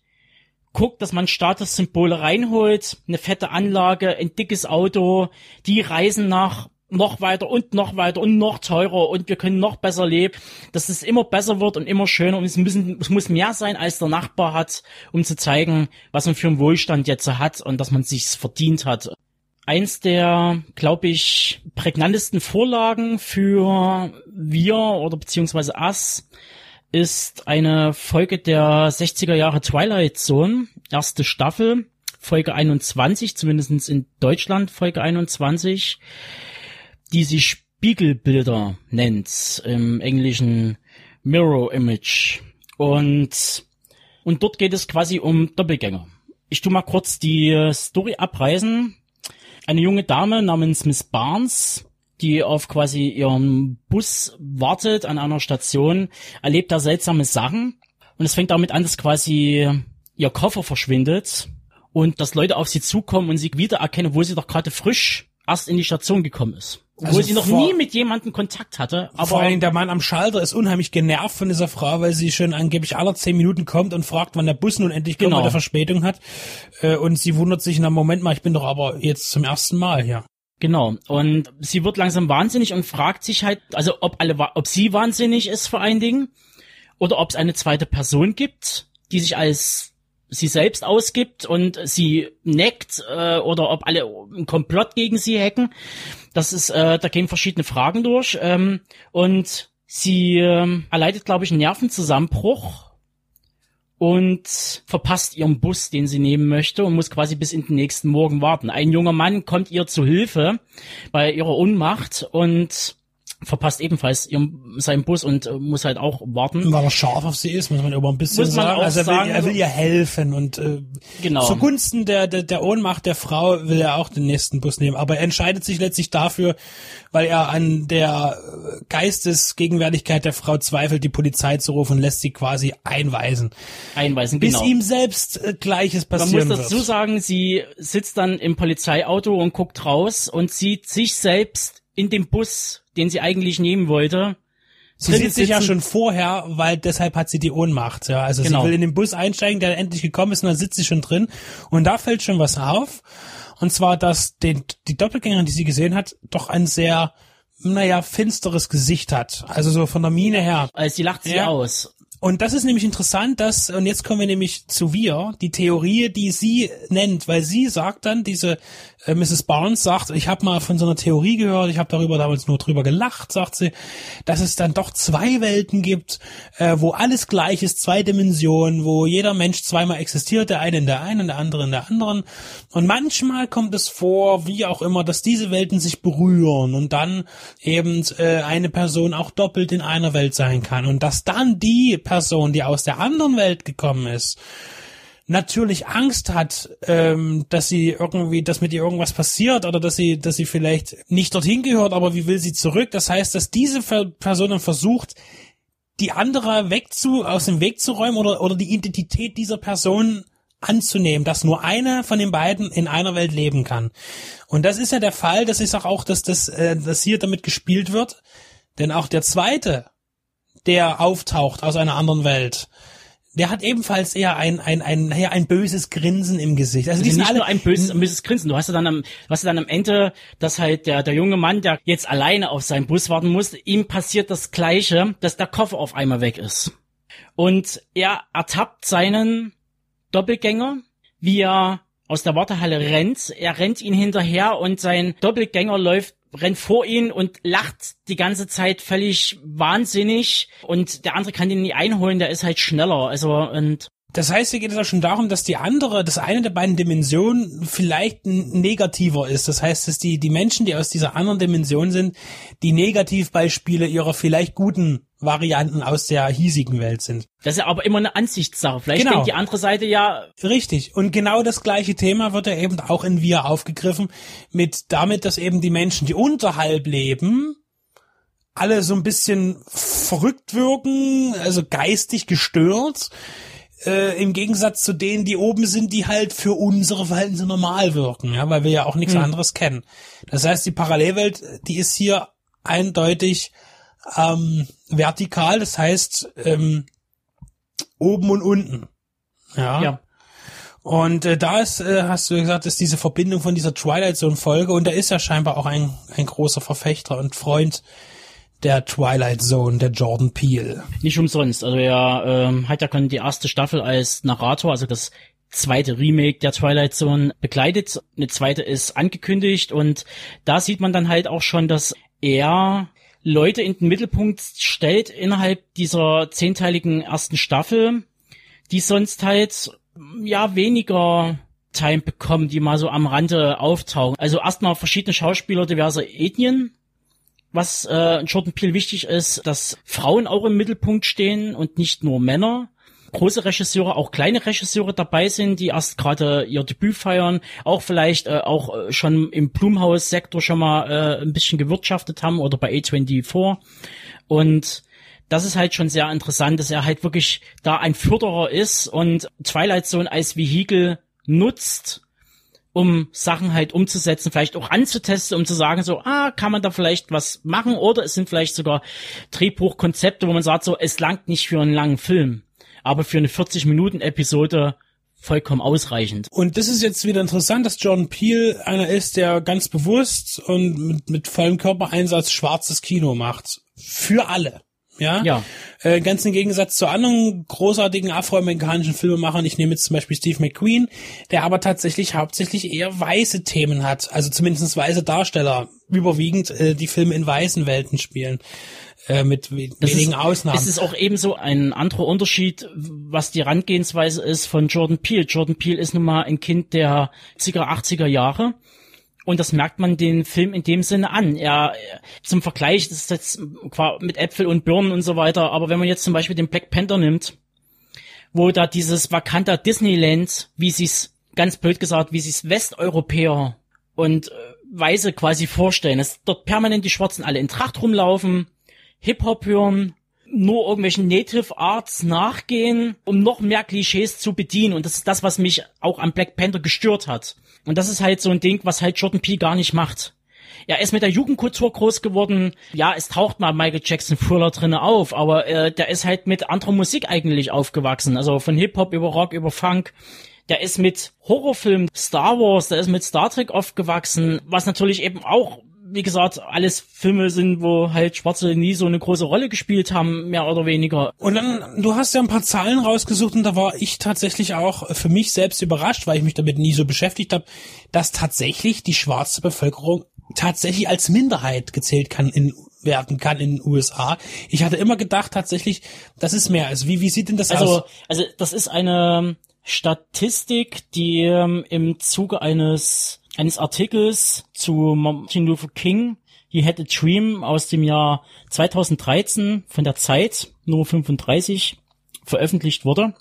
guckt, dass man Statussymbole reinholt, eine fette Anlage, ein dickes Auto, die reisen nach noch weiter und noch weiter und noch teurer und wir können noch besser leben, dass es immer besser wird und immer schöner und es müssen, es muss mehr sein, als der Nachbar hat, um zu zeigen, was man für einen Wohlstand jetzt hat und dass man sich's verdient hat. Eins der, glaube ich, prägnantesten Vorlagen für wir oder beziehungsweise Us ist eine Folge der 60er Jahre Twilight Zone, erste Staffel, Folge 21, zumindest in Deutschland Folge 21, die sich Spiegelbilder nennt, im englischen Mirror Image. Und, und dort geht es quasi um Doppelgänger. ich tu mal kurz die Story abreißen. Eine junge Dame namens Miss Barnes, die auf quasi ihrem Bus wartet an einer Station, erlebt da seltsame Sachen. Und es fängt damit an, dass quasi ihr Koffer verschwindet und dass Leute auf sie zukommen und sie wiedererkennen, wo sie doch gerade frisch erst in die Station gekommen ist. Obwohl Also sie noch nie mit jemandem Kontakt hatte, aber Vor allem der Mann am Schalter ist unheimlich genervt von dieser Frau, weil sie schon angeblich alle zehn Minuten kommt und fragt, wann der Bus nun endlich kommt, Genau. weil der Verspätung hat. Äh, Und sie wundert sich, na Moment mal, ich bin doch aber jetzt zum ersten Mal hier. Genau. Und sie wird langsam wahnsinnig und fragt sich halt, also ob alle, ob sie wahnsinnig ist vor allen Dingen oder ob es eine zweite Person gibt, die sich als sie selbst ausgibt und sie neckt äh, oder ob alle einen Komplott gegen sie hacken. Das ist, äh, da gehen verschiedene Fragen durch ähm, und sie ähm, erleidet, glaube ich, einen Nervenzusammenbruch und verpasst ihren Bus, den sie nehmen möchte und muss quasi bis in den nächsten Morgen warten. Ein junger Mann kommt ihr zu Hilfe bei ihrer Ohnmacht und verpasst ebenfalls ihren, seinen Bus und äh, muss halt auch warten. Weil er scharf auf sie ist, muss man aber ein bisschen Muss man sagen. auch also er will, sagen, er will also- ihr helfen und äh, Genau. zugunsten der, der, der Ohnmacht der Frau will er auch den nächsten Bus nehmen. Aber er entscheidet sich letztlich dafür, weil er an der äh, Geistesgegenwärtigkeit der Frau zweifelt, die Polizei zu rufen und lässt sie quasi einweisen. Einweisen, Bis genau. ihm selbst äh, Gleiches Man passieren muss dazu wird. sagen, sie sitzt dann im Polizeiauto und guckt raus und sieht sich selbst in dem Bus, den sie eigentlich nehmen wollte. Sie sieht sich ja schon vorher, weil deshalb hat sie die Ohnmacht. Ja, also Genau. sie will in den Bus einsteigen, der endlich gekommen ist, und dann sitzt sie schon drin. Und da fällt schon was auf. Und zwar, dass den, die Doppelgängerin, die sie gesehen hat, doch ein sehr, naja, finsteres Gesicht hat. Also so von der Miene her. Als sie lacht sie Ja. aus. Und das ist nämlich interessant, dass, und jetzt kommen wir nämlich zu wir, die Theorie, die sie nennt, weil sie sagt dann, diese äh, Mrs. Barnes sagt, ich habe mal von so einer Theorie gehört, ich habe darüber damals nur drüber gelacht, sagt sie, dass es dann doch zwei Welten gibt, äh, wo alles gleich ist, zwei Dimensionen, wo jeder Mensch zweimal existiert, der eine in der einen, der andere in der anderen. Und manchmal kommt es vor, wie auch immer, dass diese Welten sich berühren und dann eben äh, eine Person auch doppelt in einer Welt sein kann und dass dann die die aus der anderen Welt gekommen ist, natürlich Angst hat, ähm, dass sie irgendwie, dass mit ihr irgendwas passiert oder dass sie, dass sie vielleicht nicht dorthin gehört, aber wie will sie zurück? Das heißt, dass diese Person versucht, die andere wegzu, aus dem Weg zu räumen oder, oder die Identität dieser Person anzunehmen, dass nur einer von den beiden in einer Welt leben kann. Und das ist ja der Fall, dass ich sage auch, dass das, äh, dass hier damit gespielt wird, denn auch der zweite, der auftaucht aus einer anderen Welt, der hat ebenfalls eher ein, ein, ein, naja, ein böses Grinsen im Gesicht. Also, die Also sind nicht alle, nur ein böses, ein böses Grinsen. Du hast ja dann am, du hast ja dann am Ende, dass halt der, der junge Mann, der jetzt alleine auf seinen Bus warten muss, ihm passiert das Gleiche, dass der Koffer auf einmal weg ist. Und er ertappt seinen Doppelgänger, wie er aus der Wartehalle rennt. Er rennt ihn hinterher und sein Doppelgänger läuft rennt vor ihn und lacht die ganze Zeit völlig wahnsinnig und der andere kann ihn nie einholen, der ist halt schneller. Also und Das heißt, hier geht es auch schon darum, dass die andere, das eine der beiden Dimensionen vielleicht negativer ist. Das heißt, dass die, die Menschen, die aus dieser anderen Dimension sind, die Negativbeispiele ihrer vielleicht guten Varianten aus der hiesigen Welt sind. Das ist ja aber immer eine Ansichtssache. Vielleicht Genau. denkt die andere Seite ja, Richtig. Und genau das gleiche Thema wird ja eben auch in Wir aufgegriffen, mit damit, dass eben die Menschen, die unterhalb leben, alle so ein bisschen verrückt wirken, also geistig gestört, äh, im Gegensatz zu denen, die oben sind, die halt für unsere Verhältnisse normal wirken, ja, weil wir ja auch nichts anderes kennen. Das heißt, die Parallelwelt, die ist hier eindeutig ähm, vertikal, das heißt ähm, oben und unten. Ja. ja, Und äh, da ist, äh, hast du gesagt, ist diese Verbindung von dieser Twilight Zone Folge und er ist ja scheinbar auch ein, ein großer Verfechter und Freund der Twilight Zone, der Jordan Peele. nicht umsonst. Also er ähm, hat ja schon die erste Staffel als Narrator, also das zweite Remake der Twilight Zone begleitet. Eine zweite ist angekündigt und da sieht man dann halt auch schon, dass er Leute in den Mittelpunkt stellt innerhalb dieser zehnteiligen ersten Staffel, die sonst halt ja weniger Time bekommen, die mal so am Rande auftauchen. Also erstmal verschiedene Schauspieler diverser Ethnien, was äh, in Jordan Peele wichtig ist, dass Frauen auch im Mittelpunkt stehen und nicht nur Männer. große Regisseure, auch kleine Regisseure dabei sind, die erst gerade ihr Debüt feiern, auch vielleicht äh, auch äh, schon im Blumhaus-Sektor schon mal äh, ein bisschen gewirtschaftet haben oder bei A24. Und das ist halt schon sehr interessant, dass er halt wirklich da ein Förderer ist und Twilight Zone als Vehikel nutzt, um Sachen halt umzusetzen, vielleicht auch anzutesten, um zu sagen, so, ah, kann man da vielleicht was machen oder es sind vielleicht sogar Drehbuchkonzepte, wo man sagt, so, es langt nicht für einen langen Film, aber für eine 40-Minuten-Episode vollkommen ausreichend. Und das ist jetzt wieder interessant, dass Jordan Peele einer ist, der ganz bewusst und mit, mit vollem Körpereinsatz schwarzes Kino macht. Für alle. Ja. Ja. Äh, ganz im Gegensatz zu anderen großartigen afroamerikanischen Filmemachern. Ich nehme jetzt zum Beispiel Steve McQueen, der aber tatsächlich hauptsächlich eher weiße Themen hat. Also zumindest weiße Darsteller überwiegend äh, die Filme in weißen Welten spielen. Äh, mit wenigen ist, Ausnahmen. Es ist auch ebenso ein anderer Unterschied, was die Herangehensweise ist von Jordan Peele. Jordan Peele ist nun mal ein Kind der 70er, 80er Jahre. Und das merkt man den Film in dem Sinne an. Er, zum Vergleich, das ist jetzt mit Äpfel und Birnen und so weiter, aber wenn man jetzt zum Beispiel den Black Panther nimmt, wo da dieses Wakanda Disneyland, wie sie's, ganz blöd gesagt, wie sie's Westeuropäer und äh, Weise quasi vorstellen, dass dort permanent die Schwarzen alle in Tracht rumlaufen, Hip-Hop hören, nur irgendwelchen Native Arts nachgehen, um noch mehr Klischees zu bedienen. Und das ist das, was mich auch am Black Panther gestört hat. Und das ist halt so ein Ding, was halt Jordan Peele gar nicht macht. Er ist mit der Jugendkultur groß geworden. Ja, es taucht mal Michael Jackson Thriller drinne auf, aber äh, der ist halt mit anderer Musik eigentlich aufgewachsen. Also von Hip-Hop über Rock, über Funk. Der ist mit Horrorfilmen Star Wars, der ist mit Star Trek aufgewachsen, was natürlich eben auch, wie gesagt, alles Filme sind, wo halt Schwarze nie so eine große Rolle gespielt haben, mehr oder weniger. Und dann, du hast ja ein paar Zahlen rausgesucht und da war ich tatsächlich auch für mich selbst überrascht, weil ich mich damit nie so beschäftigt habe, dass tatsächlich die schwarze Bevölkerung tatsächlich als Minderheit gezählt kann in werden kann in den USA. Ich hatte immer gedacht tatsächlich, das ist mehr. Also wie, wie sieht denn das Also, aus? also das ist eine Statistik, die ähm, im Zuge eines eines Artikels zu Martin Luther King, He Had a Dream aus dem Jahr 2013 von der Zeit, Nummer 35, veröffentlicht wurde.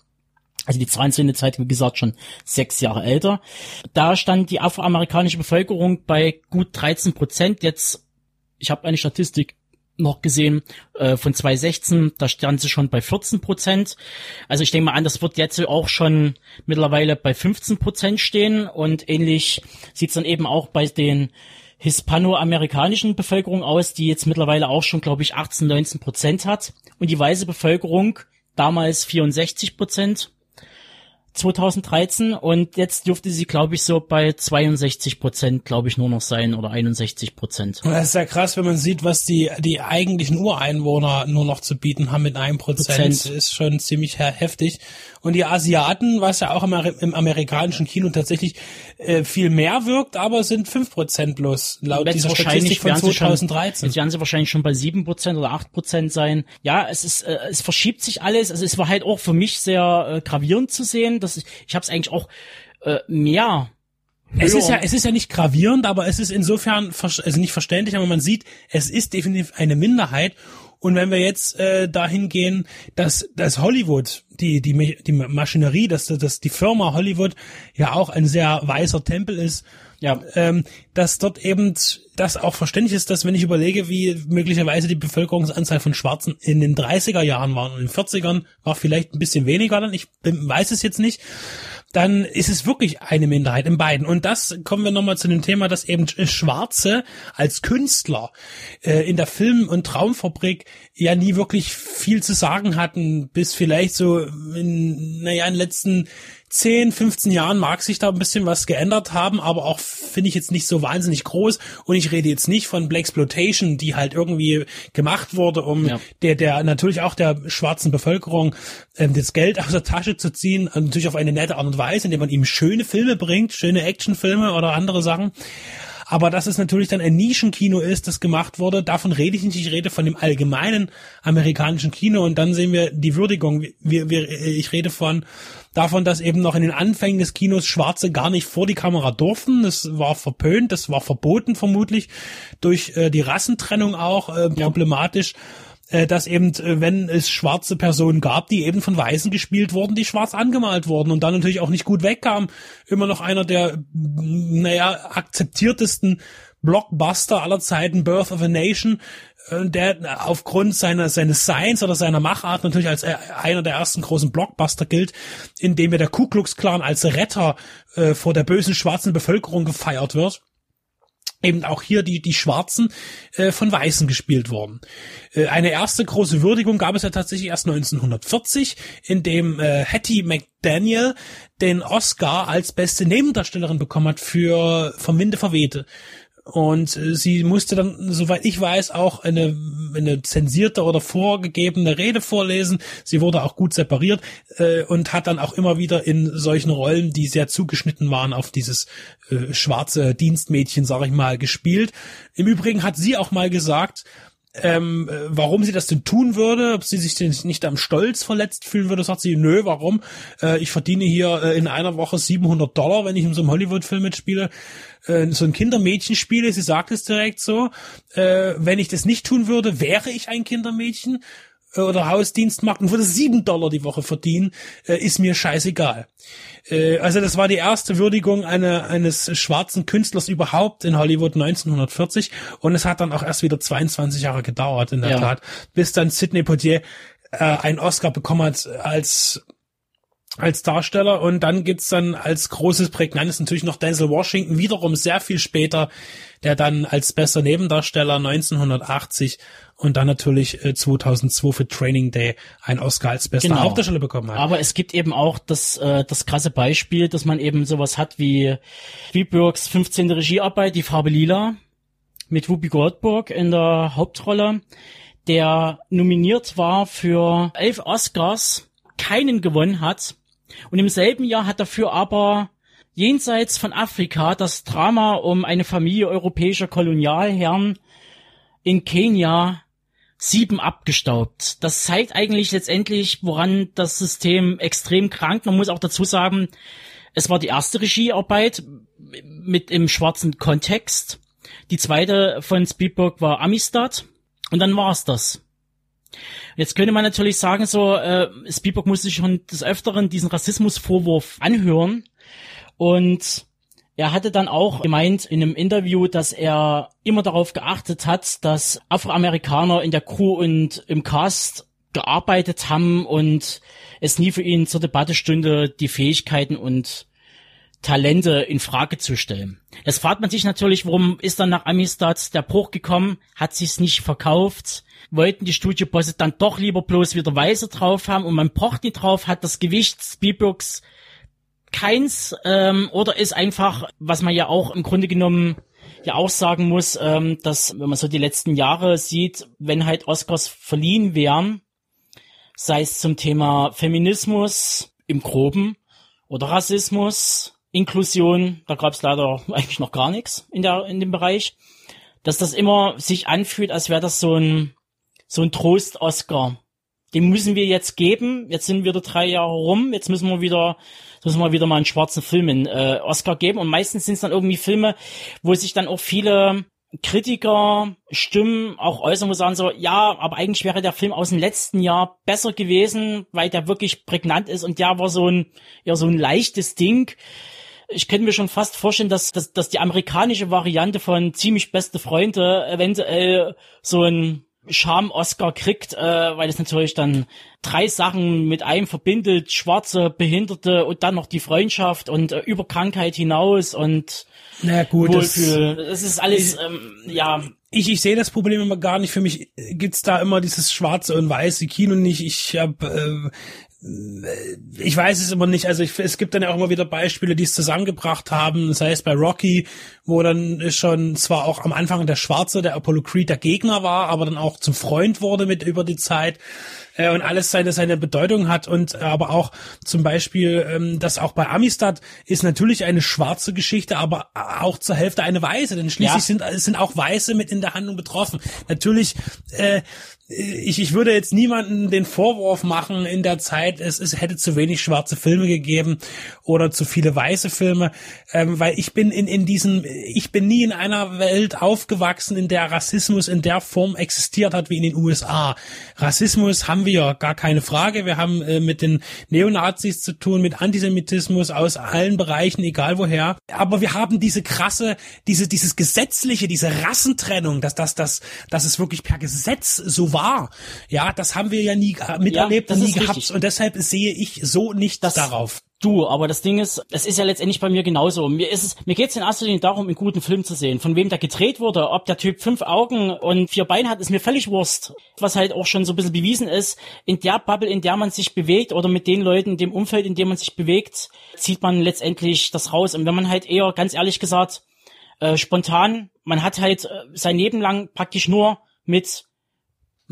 Also die Zahlen sind in der Zeit, wie gesagt, schon sechs Jahre älter. Da stand die afroamerikanische Bevölkerung bei gut 13 Prozent. Jetzt, ich habe eine Statistik noch gesehen äh, von 2016, da stand sie schon bei 14 Prozent. Also ich denke mal an, das wird jetzt auch schon mittlerweile bei 15 Prozent stehen und ähnlich sieht's dann eben auch bei den hispanoamerikanischen Bevölkerung aus, die jetzt mittlerweile auch schon, glaube ich, 18, 19 Prozent hat. Und die weiße Bevölkerung damals 64 Prozent. 2013 und jetzt dürfte sie, glaube ich, so bei 62 Prozent, glaube ich, nur noch sein oder 61 Prozent. Das ist ja krass, wenn man sieht, was die, die eigentlichen Ureinwohner nur noch zu bieten haben mit einem Prozent. Prozent. Ist schon ziemlich he- heftig. Und die Asiaten, was ja auch im, im amerikanischen Kino tatsächlich äh, viel mehr wirkt, aber sind fünf Prozent bloß, laut Jetzt dieser Statistik von werden sie schon, 2013. jetzt werden sie wahrscheinlich schon bei sieben Prozent oder acht Prozent sein. Ja, es ist, äh, es verschiebt sich alles. Also es war halt auch für mich sehr äh, gravierend zu sehen, dass ich, ich habe es eigentlich auch äh, mehr. Es ist ja, es ist ja nicht gravierend, aber es ist insofern, also nicht verständlich, aber man sieht, es ist definitiv eine Minderheit. Und wenn wir jetzt äh, dahin gehen, dass, dass Hollywood, die, die, die Maschinerie, dass, dass die Firma Hollywood ja auch ein sehr weißer Tempel ist, Ja. ähm, dass dort eben das auch verständlich ist, dass wenn ich überlege, wie möglicherweise die Bevölkerungsanzahl von Schwarzen in den 30er Jahren waren und in den 40ern war vielleicht ein bisschen weniger dann, ich weiß es jetzt nicht, dann ist es wirklich eine Minderheit in beiden. Und das kommen wir nochmal zu dem Thema, dass eben Schwarze als Künstler äh, in der Film- und Traumfabrik ja nie wirklich viel zu sagen hatten, bis vielleicht so in, naja, in den letzten 10, 15 Jahren mag sich da ein bisschen was geändert haben, aber auch finde ich jetzt nicht so wahnsinnig groß. Und ich rede jetzt nicht von Black Exploitation, die halt irgendwie gemacht wurde, um Ja. der, der natürlich auch der schwarzen Bevölkerung ähm, das Geld aus der Tasche zu ziehen, und natürlich auf eine nette Art und Weise, indem man ihm schöne Filme bringt, schöne Actionfilme oder andere Sachen. Aber dass es natürlich dann ein Nischenkino ist, das gemacht wurde, davon rede ich nicht. Ich rede von dem allgemeinen amerikanischen Kino und dann sehen wir die Würdigung. Wir, wir, ich rede von davon, dass eben noch in den Anfängen des Kinos Schwarze gar nicht vor die Kamera durften. Das war verpönt, das war verboten vermutlich durch äh, die Rassentrennung auch äh, problematisch. äh, dass eben, äh, wenn es schwarze Personen gab, die eben von Weißen gespielt wurden, die schwarz angemalt wurden und dann natürlich auch nicht gut wegkam. Immer noch einer der, naja, akzeptiertesten Blockbuster aller Zeiten, Birth of a Nation, äh, der aufgrund seiner seines Seins oder seiner Machart natürlich als äh, einer der ersten großen Blockbuster gilt, in dem ja der Ku Klux Klan als Retter äh, vor der bösen schwarzen Bevölkerung gefeiert wird eben auch hier die, die Schwarzen äh, von Weißen gespielt worden. Äh, eine erste große Würdigung gab es ja tatsächlich erst 1940, in dem äh, Hattie McDaniel den Oscar als beste Nebendarstellerin bekommen hat für Vom Winde verwehte. Und äh, sie musste dann, soweit ich weiß, auch eine, eine zensierte oder vorgegebene Rede vorlesen. Sie wurde auch gut separiert äh, und hat dann auch immer wieder in solchen Rollen, die sehr zugeschnitten waren auf dieses äh, schwarze Dienstmädchen, sag ich mal, gespielt. Im Übrigen hat sie auch mal gesagt, ähm, äh, warum sie das denn tun würde, ob sie sich denn nicht am Stolz verletzt fühlen würde, sagt sie, nö, warum? Äh, ich verdiene hier äh, in einer Woche 700 Dollar, wenn ich in so einem Hollywood-Film mitspiele, äh, so ein Kindermädchen spiele. Sie sagt es direkt so. Äh, wenn ich das nicht tun würde, wäre ich ein Kindermädchen oder Hausdienst macht und würde sieben Dollar die Woche verdienen, äh, ist mir scheißegal. Äh, also das war die erste Würdigung eine, eines schwarzen Künstlers überhaupt in Hollywood 1940 und es hat dann auch erst wieder 22 Jahre gedauert in der ja. Tat, bis dann Sidney Poitier äh, einen Oscar bekommen hat als als Darsteller und dann gibt's dann als großes Prägnantes natürlich noch Denzel Washington, wiederum sehr viel später, der dann als bester Nebendarsteller 1980 und dann natürlich äh, 2002 für Training Day ein Oscar als bester genau. Hauptdarsteller bekommen hat. Aber es gibt eben auch das, äh, das krasse Beispiel, dass man eben sowas hat wie Spielbergs 15. Regiearbeit, Die Farbe Lila, mit Whoopi Goldberg in der Hauptrolle, der nominiert war für elf Oscars, keinen gewonnen hat und im selben Jahr hat dafür aber jenseits von Afrika das Drama um eine Familie europäischer Kolonialherren in Kenia sieben abgestaubt. Das zeigt eigentlich letztendlich, woran das System extrem krankt. Man muss auch dazu sagen, es war die erste Regiearbeit mit im schwarzen Kontext. Die zweite von Spielberg war Amistad. Und dann war's das. Jetzt könnte man natürlich sagen, so, äh, Spielberg musste sich schon des Öfteren diesen Rassismusvorwurf anhören. Und er hatte dann auch gemeint in einem Interview, dass er immer darauf geachtet hat, dass Afroamerikaner in der Crew und im Cast gearbeitet haben und es nie für ihn zur Debatte stünde, die Fähigkeiten und Talente in Frage zu stellen. Das fragt man sich natürlich, warum ist dann nach Amistad der Bruch gekommen? Hat sich's nicht verkauft? Wollten die Studiobosse dann doch lieber bloß wieder Weiße drauf haben und man pocht nicht drauf, hat das Gewicht Spielbergs keins ähm, oder ist einfach, was man ja auch im Grunde genommen ja auch sagen muss, ähm, dass wenn man so die letzten Jahre sieht, wenn halt Oscars verliehen wären, sei es zum Thema Feminismus im Groben oder Rassismus Inklusion, da gab es leider eigentlich noch gar nichts in der in dem Bereich, dass das immer sich anfühlt, als wäre das so ein so ein Trost-Oscar. Den müssen wir jetzt geben. Jetzt sind wieder drei Jahre rum. Jetzt müssen wir wieder müssen wir wieder mal einen schwarzen Film in äh, Oscar geben. Und meistens sind es dann irgendwie Filme, wo sich dann auch viele Kritiker Stimmen auch äußern, wo sagen so, ja, aber eigentlich wäre der Film aus dem letzten Jahr besser gewesen, weil der wirklich prägnant ist und der war so ein, ja, so ein leichtes Ding ich könnte mir schon fast vorstellen, dass, dass, dass die amerikanische Variante von ziemlich beste Freunde eventuell so ein Scham-Oscar kriegt, äh, weil es natürlich dann drei Sachen mit einem verbindet, schwarze, Behinderte und dann noch die Freundschaft und äh, über Krankheit hinaus und Na gut, Wohlfühl. Das, das ist alles, ähm, ja. Ich, ich sehe das Problem immer gar nicht. Für mich gibt's da immer dieses schwarze und weiße Kino nicht. Ich habe äh, ich weiß es immer nicht. Also ich, es gibt dann ja auch immer wieder Beispiele, die es zusammengebracht haben. Das heißt bei Rocky, wo dann schon zwar auch am Anfang der Schwarze, der Apollo Creed, der Gegner war, aber dann auch zum Freund wurde mit über die Zeit. äh, und alles seine seine Bedeutung hat und äh, aber auch zum Beispiel, ähm, dass auch bei Amistad ist natürlich eine schwarze Geschichte, aber auch zur Hälfte eine weiße, denn schließlich ja. sind sind auch Weiße mit in der Handlung betroffen. Natürlich äh, ich, ich würde jetzt niemanden den Vorwurf machen in der Zeit, es, es hätte zu wenig schwarze Filme gegeben oder zu viele weiße Filme, ähm, weil ich bin in, in diesem, ich bin nie in einer Welt aufgewachsen, in der Rassismus in der Form existiert hat wie in den USA. Rassismus haben wir, gar keine Frage. Wir haben äh, mit den Neonazis zu tun, mit Antisemitismus aus allen Bereichen, egal woher. Aber wir haben diese krasse, diese, dieses gesetzliche, diese Rassentrennung, dass, dass, dass, dass es wirklich per Gesetz so war. Ja, das haben wir ja nie miterlebt ja, und nie gehabt. Richtig. Und deshalb sehe ich so nicht das, darauf. Du, aber das Ding ist, es ist ja letztendlich bei mir genauso. Mir ist es, mir geht's in erster Linie darum, einen guten Film zu sehen. Von wem der gedreht wurde, ob der Typ fünf Augen und vier Beine hat, ist mir völlig Wurst. Was halt auch schon so ein bisschen bewiesen ist, in der Bubble, in der man sich bewegt oder mit den Leuten, in dem Umfeld, in dem man sich bewegt, zieht man letztendlich das raus. Und wenn man halt eher, ganz ehrlich gesagt, äh, spontan, man hat halt äh, sein Leben lang praktisch nur mit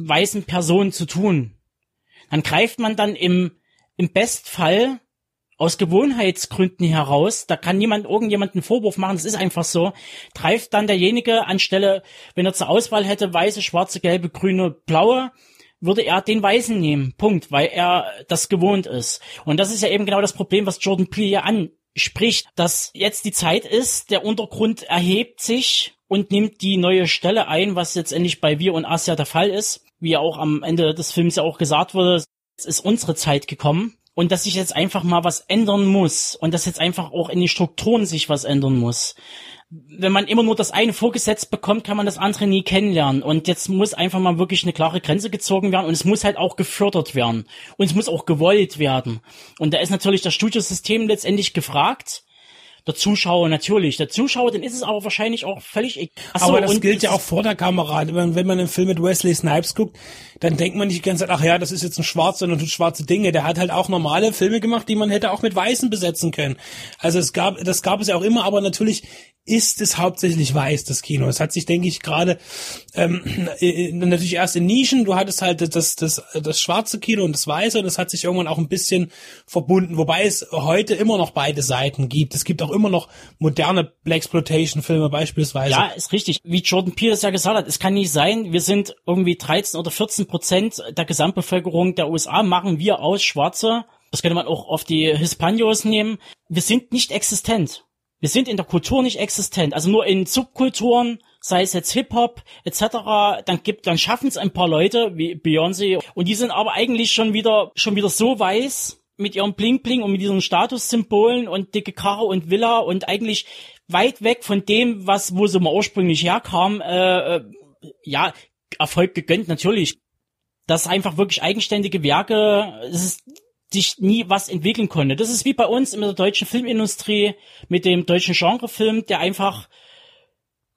weißen Personen zu tun. Dann greift man dann im, im Bestfall aus Gewohnheitsgründen heraus, da kann niemand irgendjemanden Vorwurf machen, das ist einfach so, greift dann derjenige anstelle, wenn er zur Auswahl hätte, weiße, schwarze, gelbe, grüne, blaue, würde er den Weißen nehmen. Punkt, weil er das gewohnt ist. Und das ist ja eben genau das Problem, was Jordan Peele hier anspricht, dass jetzt die Zeit ist, der Untergrund erhebt sich und nimmt die neue Stelle ein, was jetzt endlich bei Wir und Asia der Fall ist. Wie auch am Ende des Films ja auch gesagt wurde, es ist unsere Zeit gekommen und dass sich jetzt einfach mal was ändern muss und dass jetzt einfach auch in den Strukturen sich was ändern muss. Wenn man immer nur das eine vorgesetzt bekommt, kann man das andere nie kennenlernen. Und jetzt muss einfach mal wirklich eine klare Grenze gezogen werden und es muss halt auch gefördert werden. Und es muss auch gewollt werden. Und da ist natürlich das Studiosystem letztendlich gefragt der Zuschauer natürlich. Der Zuschauer, dann ist es aber wahrscheinlich auch völlig egal. aber das gilt ja auch vor der Kamera. Wenn, wenn man einen Film mit Wesley Snipes guckt, dann denkt man nicht die ganze Zeit, ach ja, das ist jetzt ein Schwarzer und tut schwarze Dinge. Der hat halt auch normale Filme gemacht, die man hätte auch mit Weißen besetzen können. Also es gab, das gab es ja auch immer, aber natürlich ist es hauptsächlich weiß, das Kino. Es hat sich, denke ich, gerade ähm, natürlich erst in Nischen, du hattest halt das, das, das schwarze Kino und das weiße und es hat sich irgendwann auch ein bisschen verbunden, wobei es heute immer noch beide Seiten gibt. Es gibt auch immer noch moderne Blaxploitation-Filme beispielsweise. Ja, ist richtig. Wie Jordan Peele es ja gesagt hat, es kann nicht sein, wir sind irgendwie 13 oder 14 Prozent der Gesamtbevölkerung der USA, machen wir aus Schwarze. Das könnte man auch auf die Hispanios nehmen. Wir sind nicht existent. Wir sind in der Kultur nicht existent, also nur in Subkulturen, sei es jetzt Hip-Hop etc., dann gibt, dann schaffen es ein paar Leute wie Beyoncé und die sind aber eigentlich schon wieder, schon wieder so weiß mit ihrem Bling-Bling und mit diesen Statussymbolen und dicke Karre und Villa und eigentlich weit weg von dem, was, wo sie mal ursprünglich herkam, äh, äh ja, Erfolg gegönnt, natürlich. Das ist einfach wirklich eigenständige Werke, es ist sich nie was entwickeln konnte. Das ist wie bei uns in der deutschen Filmindustrie mit dem deutschen Genrefilm, der einfach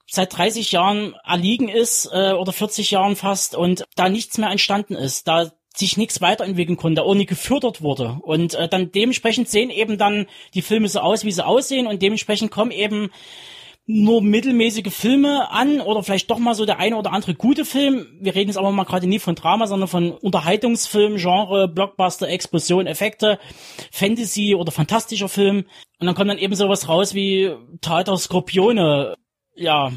seit 30 Jahren erliegen ist äh, oder 40 Jahren fast und da nichts mehr entstanden ist, da sich nichts weiterentwickeln konnte, auch nie gefördert wurde. Und äh, dann dementsprechend sehen eben dann die Filme so aus, wie sie aussehen und dementsprechend kommen eben nur mittelmäßige Filme an oder vielleicht doch mal so der eine oder andere gute Film. Wir reden jetzt aber mal gerade nie von Drama, sondern von Unterhaltungsfilm, Genre, Blockbuster, Explosion, Effekte, Fantasy oder fantastischer Film. Und dann kommt dann eben sowas raus wie Tater Skorpione, ja,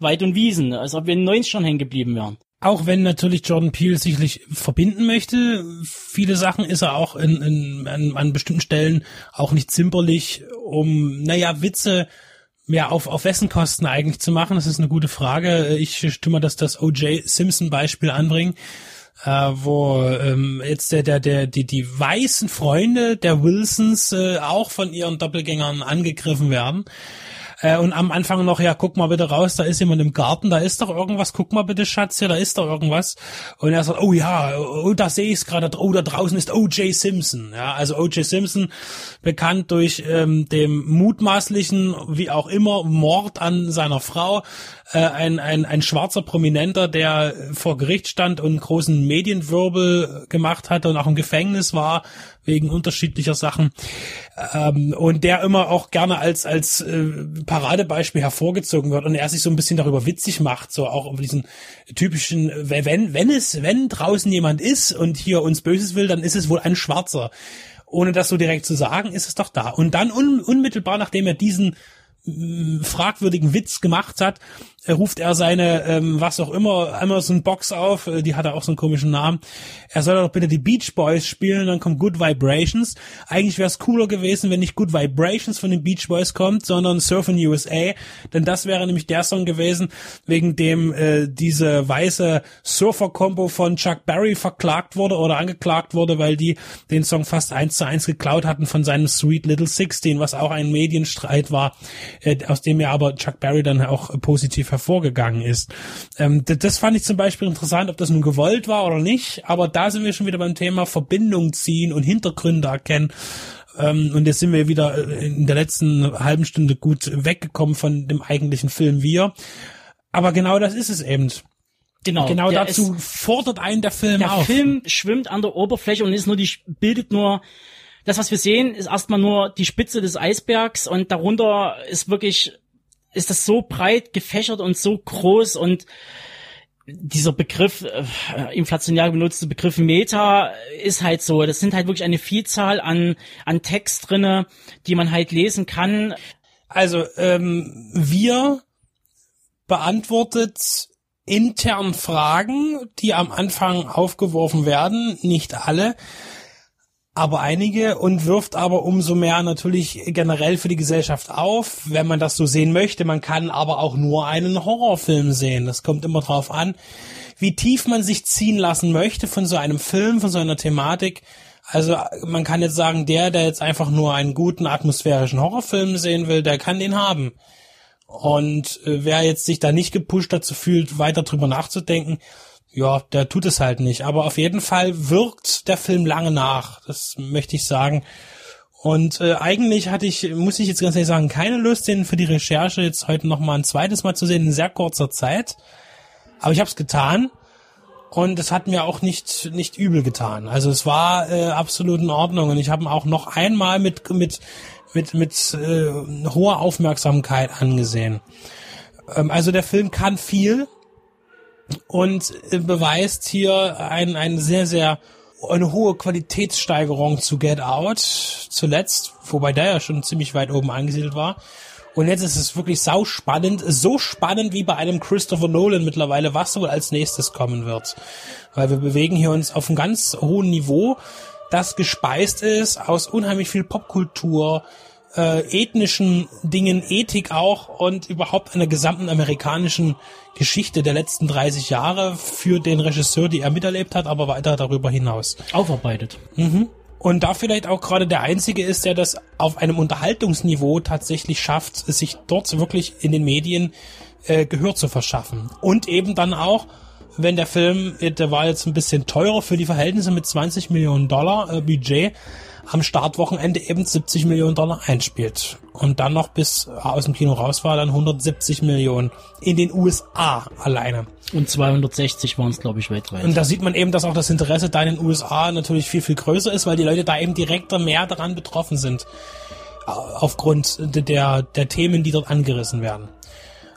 Weit und Wiesen, als ob wir in den 90 schon hängen geblieben wären. Auch wenn natürlich Jordan Peele sicherlich verbinden möchte, viele Sachen ist er auch in, in, an, an bestimmten Stellen auch nicht zimperlich, um, naja, Witze ja, auf, auf wessen Kosten eigentlich zu machen, das ist eine gute Frage. Ich stimme das, das O.J. Simpson-Beispiel anbringen, äh, wo ähm, jetzt der, der, der, die, die weißen Freunde der Wilsons äh, auch von ihren Doppelgängern angegriffen werden. Äh, und am Anfang noch, ja, guck mal bitte raus, da ist jemand im Garten, da ist doch irgendwas, guck mal bitte, Schatz, hier, da ist doch irgendwas. Und er sagt, oh ja, oh, da sehe ich es gerade, oh, da draußen ist O.J. Simpson. Ja, also O.J. Simpson, bekannt durch ähm, dem mutmaßlichen, wie auch immer, Mord an seiner Frau, äh, ein, ein, ein schwarzer Prominenter, der vor Gericht stand und großen Medienwirbel gemacht hatte und auch im Gefängnis war, wegen unterschiedlicher Sachen ähm, und der immer auch gerne als als äh, Paradebeispiel hervorgezogen wird und er sich so ein bisschen darüber witzig macht, so auch über diesen typischen, wenn wenn es wenn draußen jemand ist und hier uns Böses will, dann ist es wohl ein Schwarzer. Ohne das so direkt zu sagen, ist es doch da. Und dann un unmittelbar, nachdem er diesen fragwürdigen Witz gemacht hat, ruft er seine, ähm, was auch immer, Amazon Box auf, äh, die hat er auch so einen komischen Namen. Er soll doch bitte die Beach Boys spielen, dann kommt Good Vibrations. Eigentlich wäre es cooler gewesen, wenn nicht Good Vibrations von den Beach Boys kommt, sondern Surfing USA, denn das wäre nämlich der Song gewesen, wegen dem äh, diese weiße Surfer-Combo von Chuck Berry verklagt wurde oder angeklagt wurde, weil die den Song fast eins zu eins geklaut hatten von seinem Sweet Little Sixteen, was auch ein Medienstreit war, äh, aus dem er aber Chuck Berry dann auch positiv hervorgegangen ist. Ähm, das fand ich zum Beispiel interessant, ob das nun gewollt war oder nicht, aber da sind wir schon wieder beim Thema Verbindung ziehen und Hintergründe erkennen. Ähm, und jetzt sind wir wieder äh, in der letzten halben Stunde gut weggekommen von dem eigentlichen Film Wir. Aber genau das ist es eben. Genau, genau dazu ist, fordert einen der Film der auf. Der Film schwimmt an der Oberfläche und ist nur die bildet nur das, was wir sehen, ist erstmal nur die Spitze des Eisbergs und darunter ist wirklich ist das so breit gefächert und so groß und dieser Begriff, äh, inflationär benutzte Begriff Meta ist halt so. Das sind halt wirklich eine Vielzahl an, an Text drinne, die man halt lesen kann. Also, ähm, wir beantwortet intern Fragen, die am Anfang aufgeworfen werden, nicht alle aber einige und wirft aber umso mehr natürlich generell für die Gesellschaft auf, wenn man das so sehen möchte. Man kann aber auch nur einen Horrorfilm sehen. Das kommt immer drauf an, wie tief man sich ziehen lassen möchte von so einem Film, von so einer Thematik. Also man kann jetzt sagen, der, der jetzt einfach nur einen guten atmosphärischen Horrorfilm sehen will, der kann den haben. Und äh, wer jetzt sich da nicht gepusht dazu fühlt, weiter drüber nachzudenken, ja, der tut es halt nicht. Aber auf jeden Fall wirkt der Film lange nach. Das möchte ich sagen. Und äh, eigentlich hatte ich, muss ich jetzt ganz ehrlich sagen, keine Lust, den für die Recherche jetzt heute noch mal ein zweites Mal zu sehen in sehr kurzer Zeit. Aber ich habe es getan und es hat mir auch nicht nicht übel getan. Also es war äh, absolut in Ordnung und ich habe ihn auch noch einmal mit mit mit mit äh, hoher Aufmerksamkeit angesehen. Ähm, also der Film kann viel und äh, beweist hier ein, ein sehr, sehr eine hohe Qualitätssteigerung zu Get Out zuletzt, wobei der ja schon ziemlich weit oben angesiedelt war. Und jetzt ist es wirklich sau spannend, so spannend wie bei einem Christopher Nolan mittlerweile, was wohl als nächstes kommen wird. Weil wir bewegen hier uns auf einem ganz hohen Niveau, das gespeist ist aus unheimlich viel Popkultur, äh, ethnischen Dingen, Ethik auch und überhaupt einer gesamten amerikanischen Geschichte der letzten 30 Jahre für den Regisseur, die er miterlebt hat, aber weiter darüber hinaus. Aufarbeitet. Mhm. Und da vielleicht auch gerade der Einzige ist, der das auf einem Unterhaltungsniveau tatsächlich schafft, sich dort wirklich in den Medien äh, Gehör zu verschaffen. Und eben dann auch, wenn der Film, der war jetzt ein bisschen teurer für die Verhältnisse mit 20 Millionen Dollar äh, Budget, am Startwochenende eben 70 Millionen Dollar einspielt. Und dann noch bis aus dem Kino raus war, dann 170 Millionen in den USA alleine. Und 260 waren es, glaube ich, weltweit. Und da sieht man eben, dass auch das Interesse da in den USA natürlich viel, viel größer ist, weil die Leute da eben direkter mehr daran betroffen sind. Aufgrund der, der Themen, die dort angerissen werden.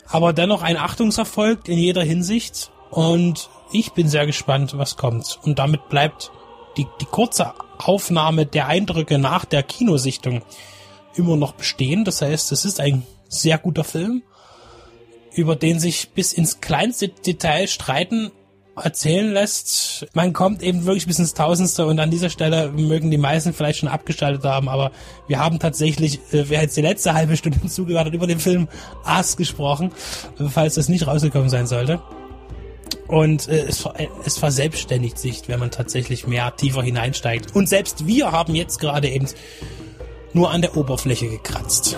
Aber dennoch ein Achtungserfolg in jeder Hinsicht. Und ich bin sehr gespannt, was kommt. Und damit bleibt die, die kurze Aufnahme der Eindrücke nach der Kinosichtung immer noch bestehen. Das heißt, es ist ein sehr guter Film, über den sich bis ins kleinste Detail streiten erzählen lässt. Man kommt eben wirklich bis ins Tausendste und an dieser Stelle mögen die meisten vielleicht schon abgeschaltet haben, aber wir haben tatsächlich, äh, wer jetzt die letzte halbe Stunde zugehört hat, über den Film Ass gesprochen, falls das nicht rausgekommen sein sollte. Und äh, es, es verselbstständigt sich, wenn man tatsächlich mehr tiefer hineinsteigt. Und selbst wir haben jetzt gerade eben nur an der Oberfläche gekratzt.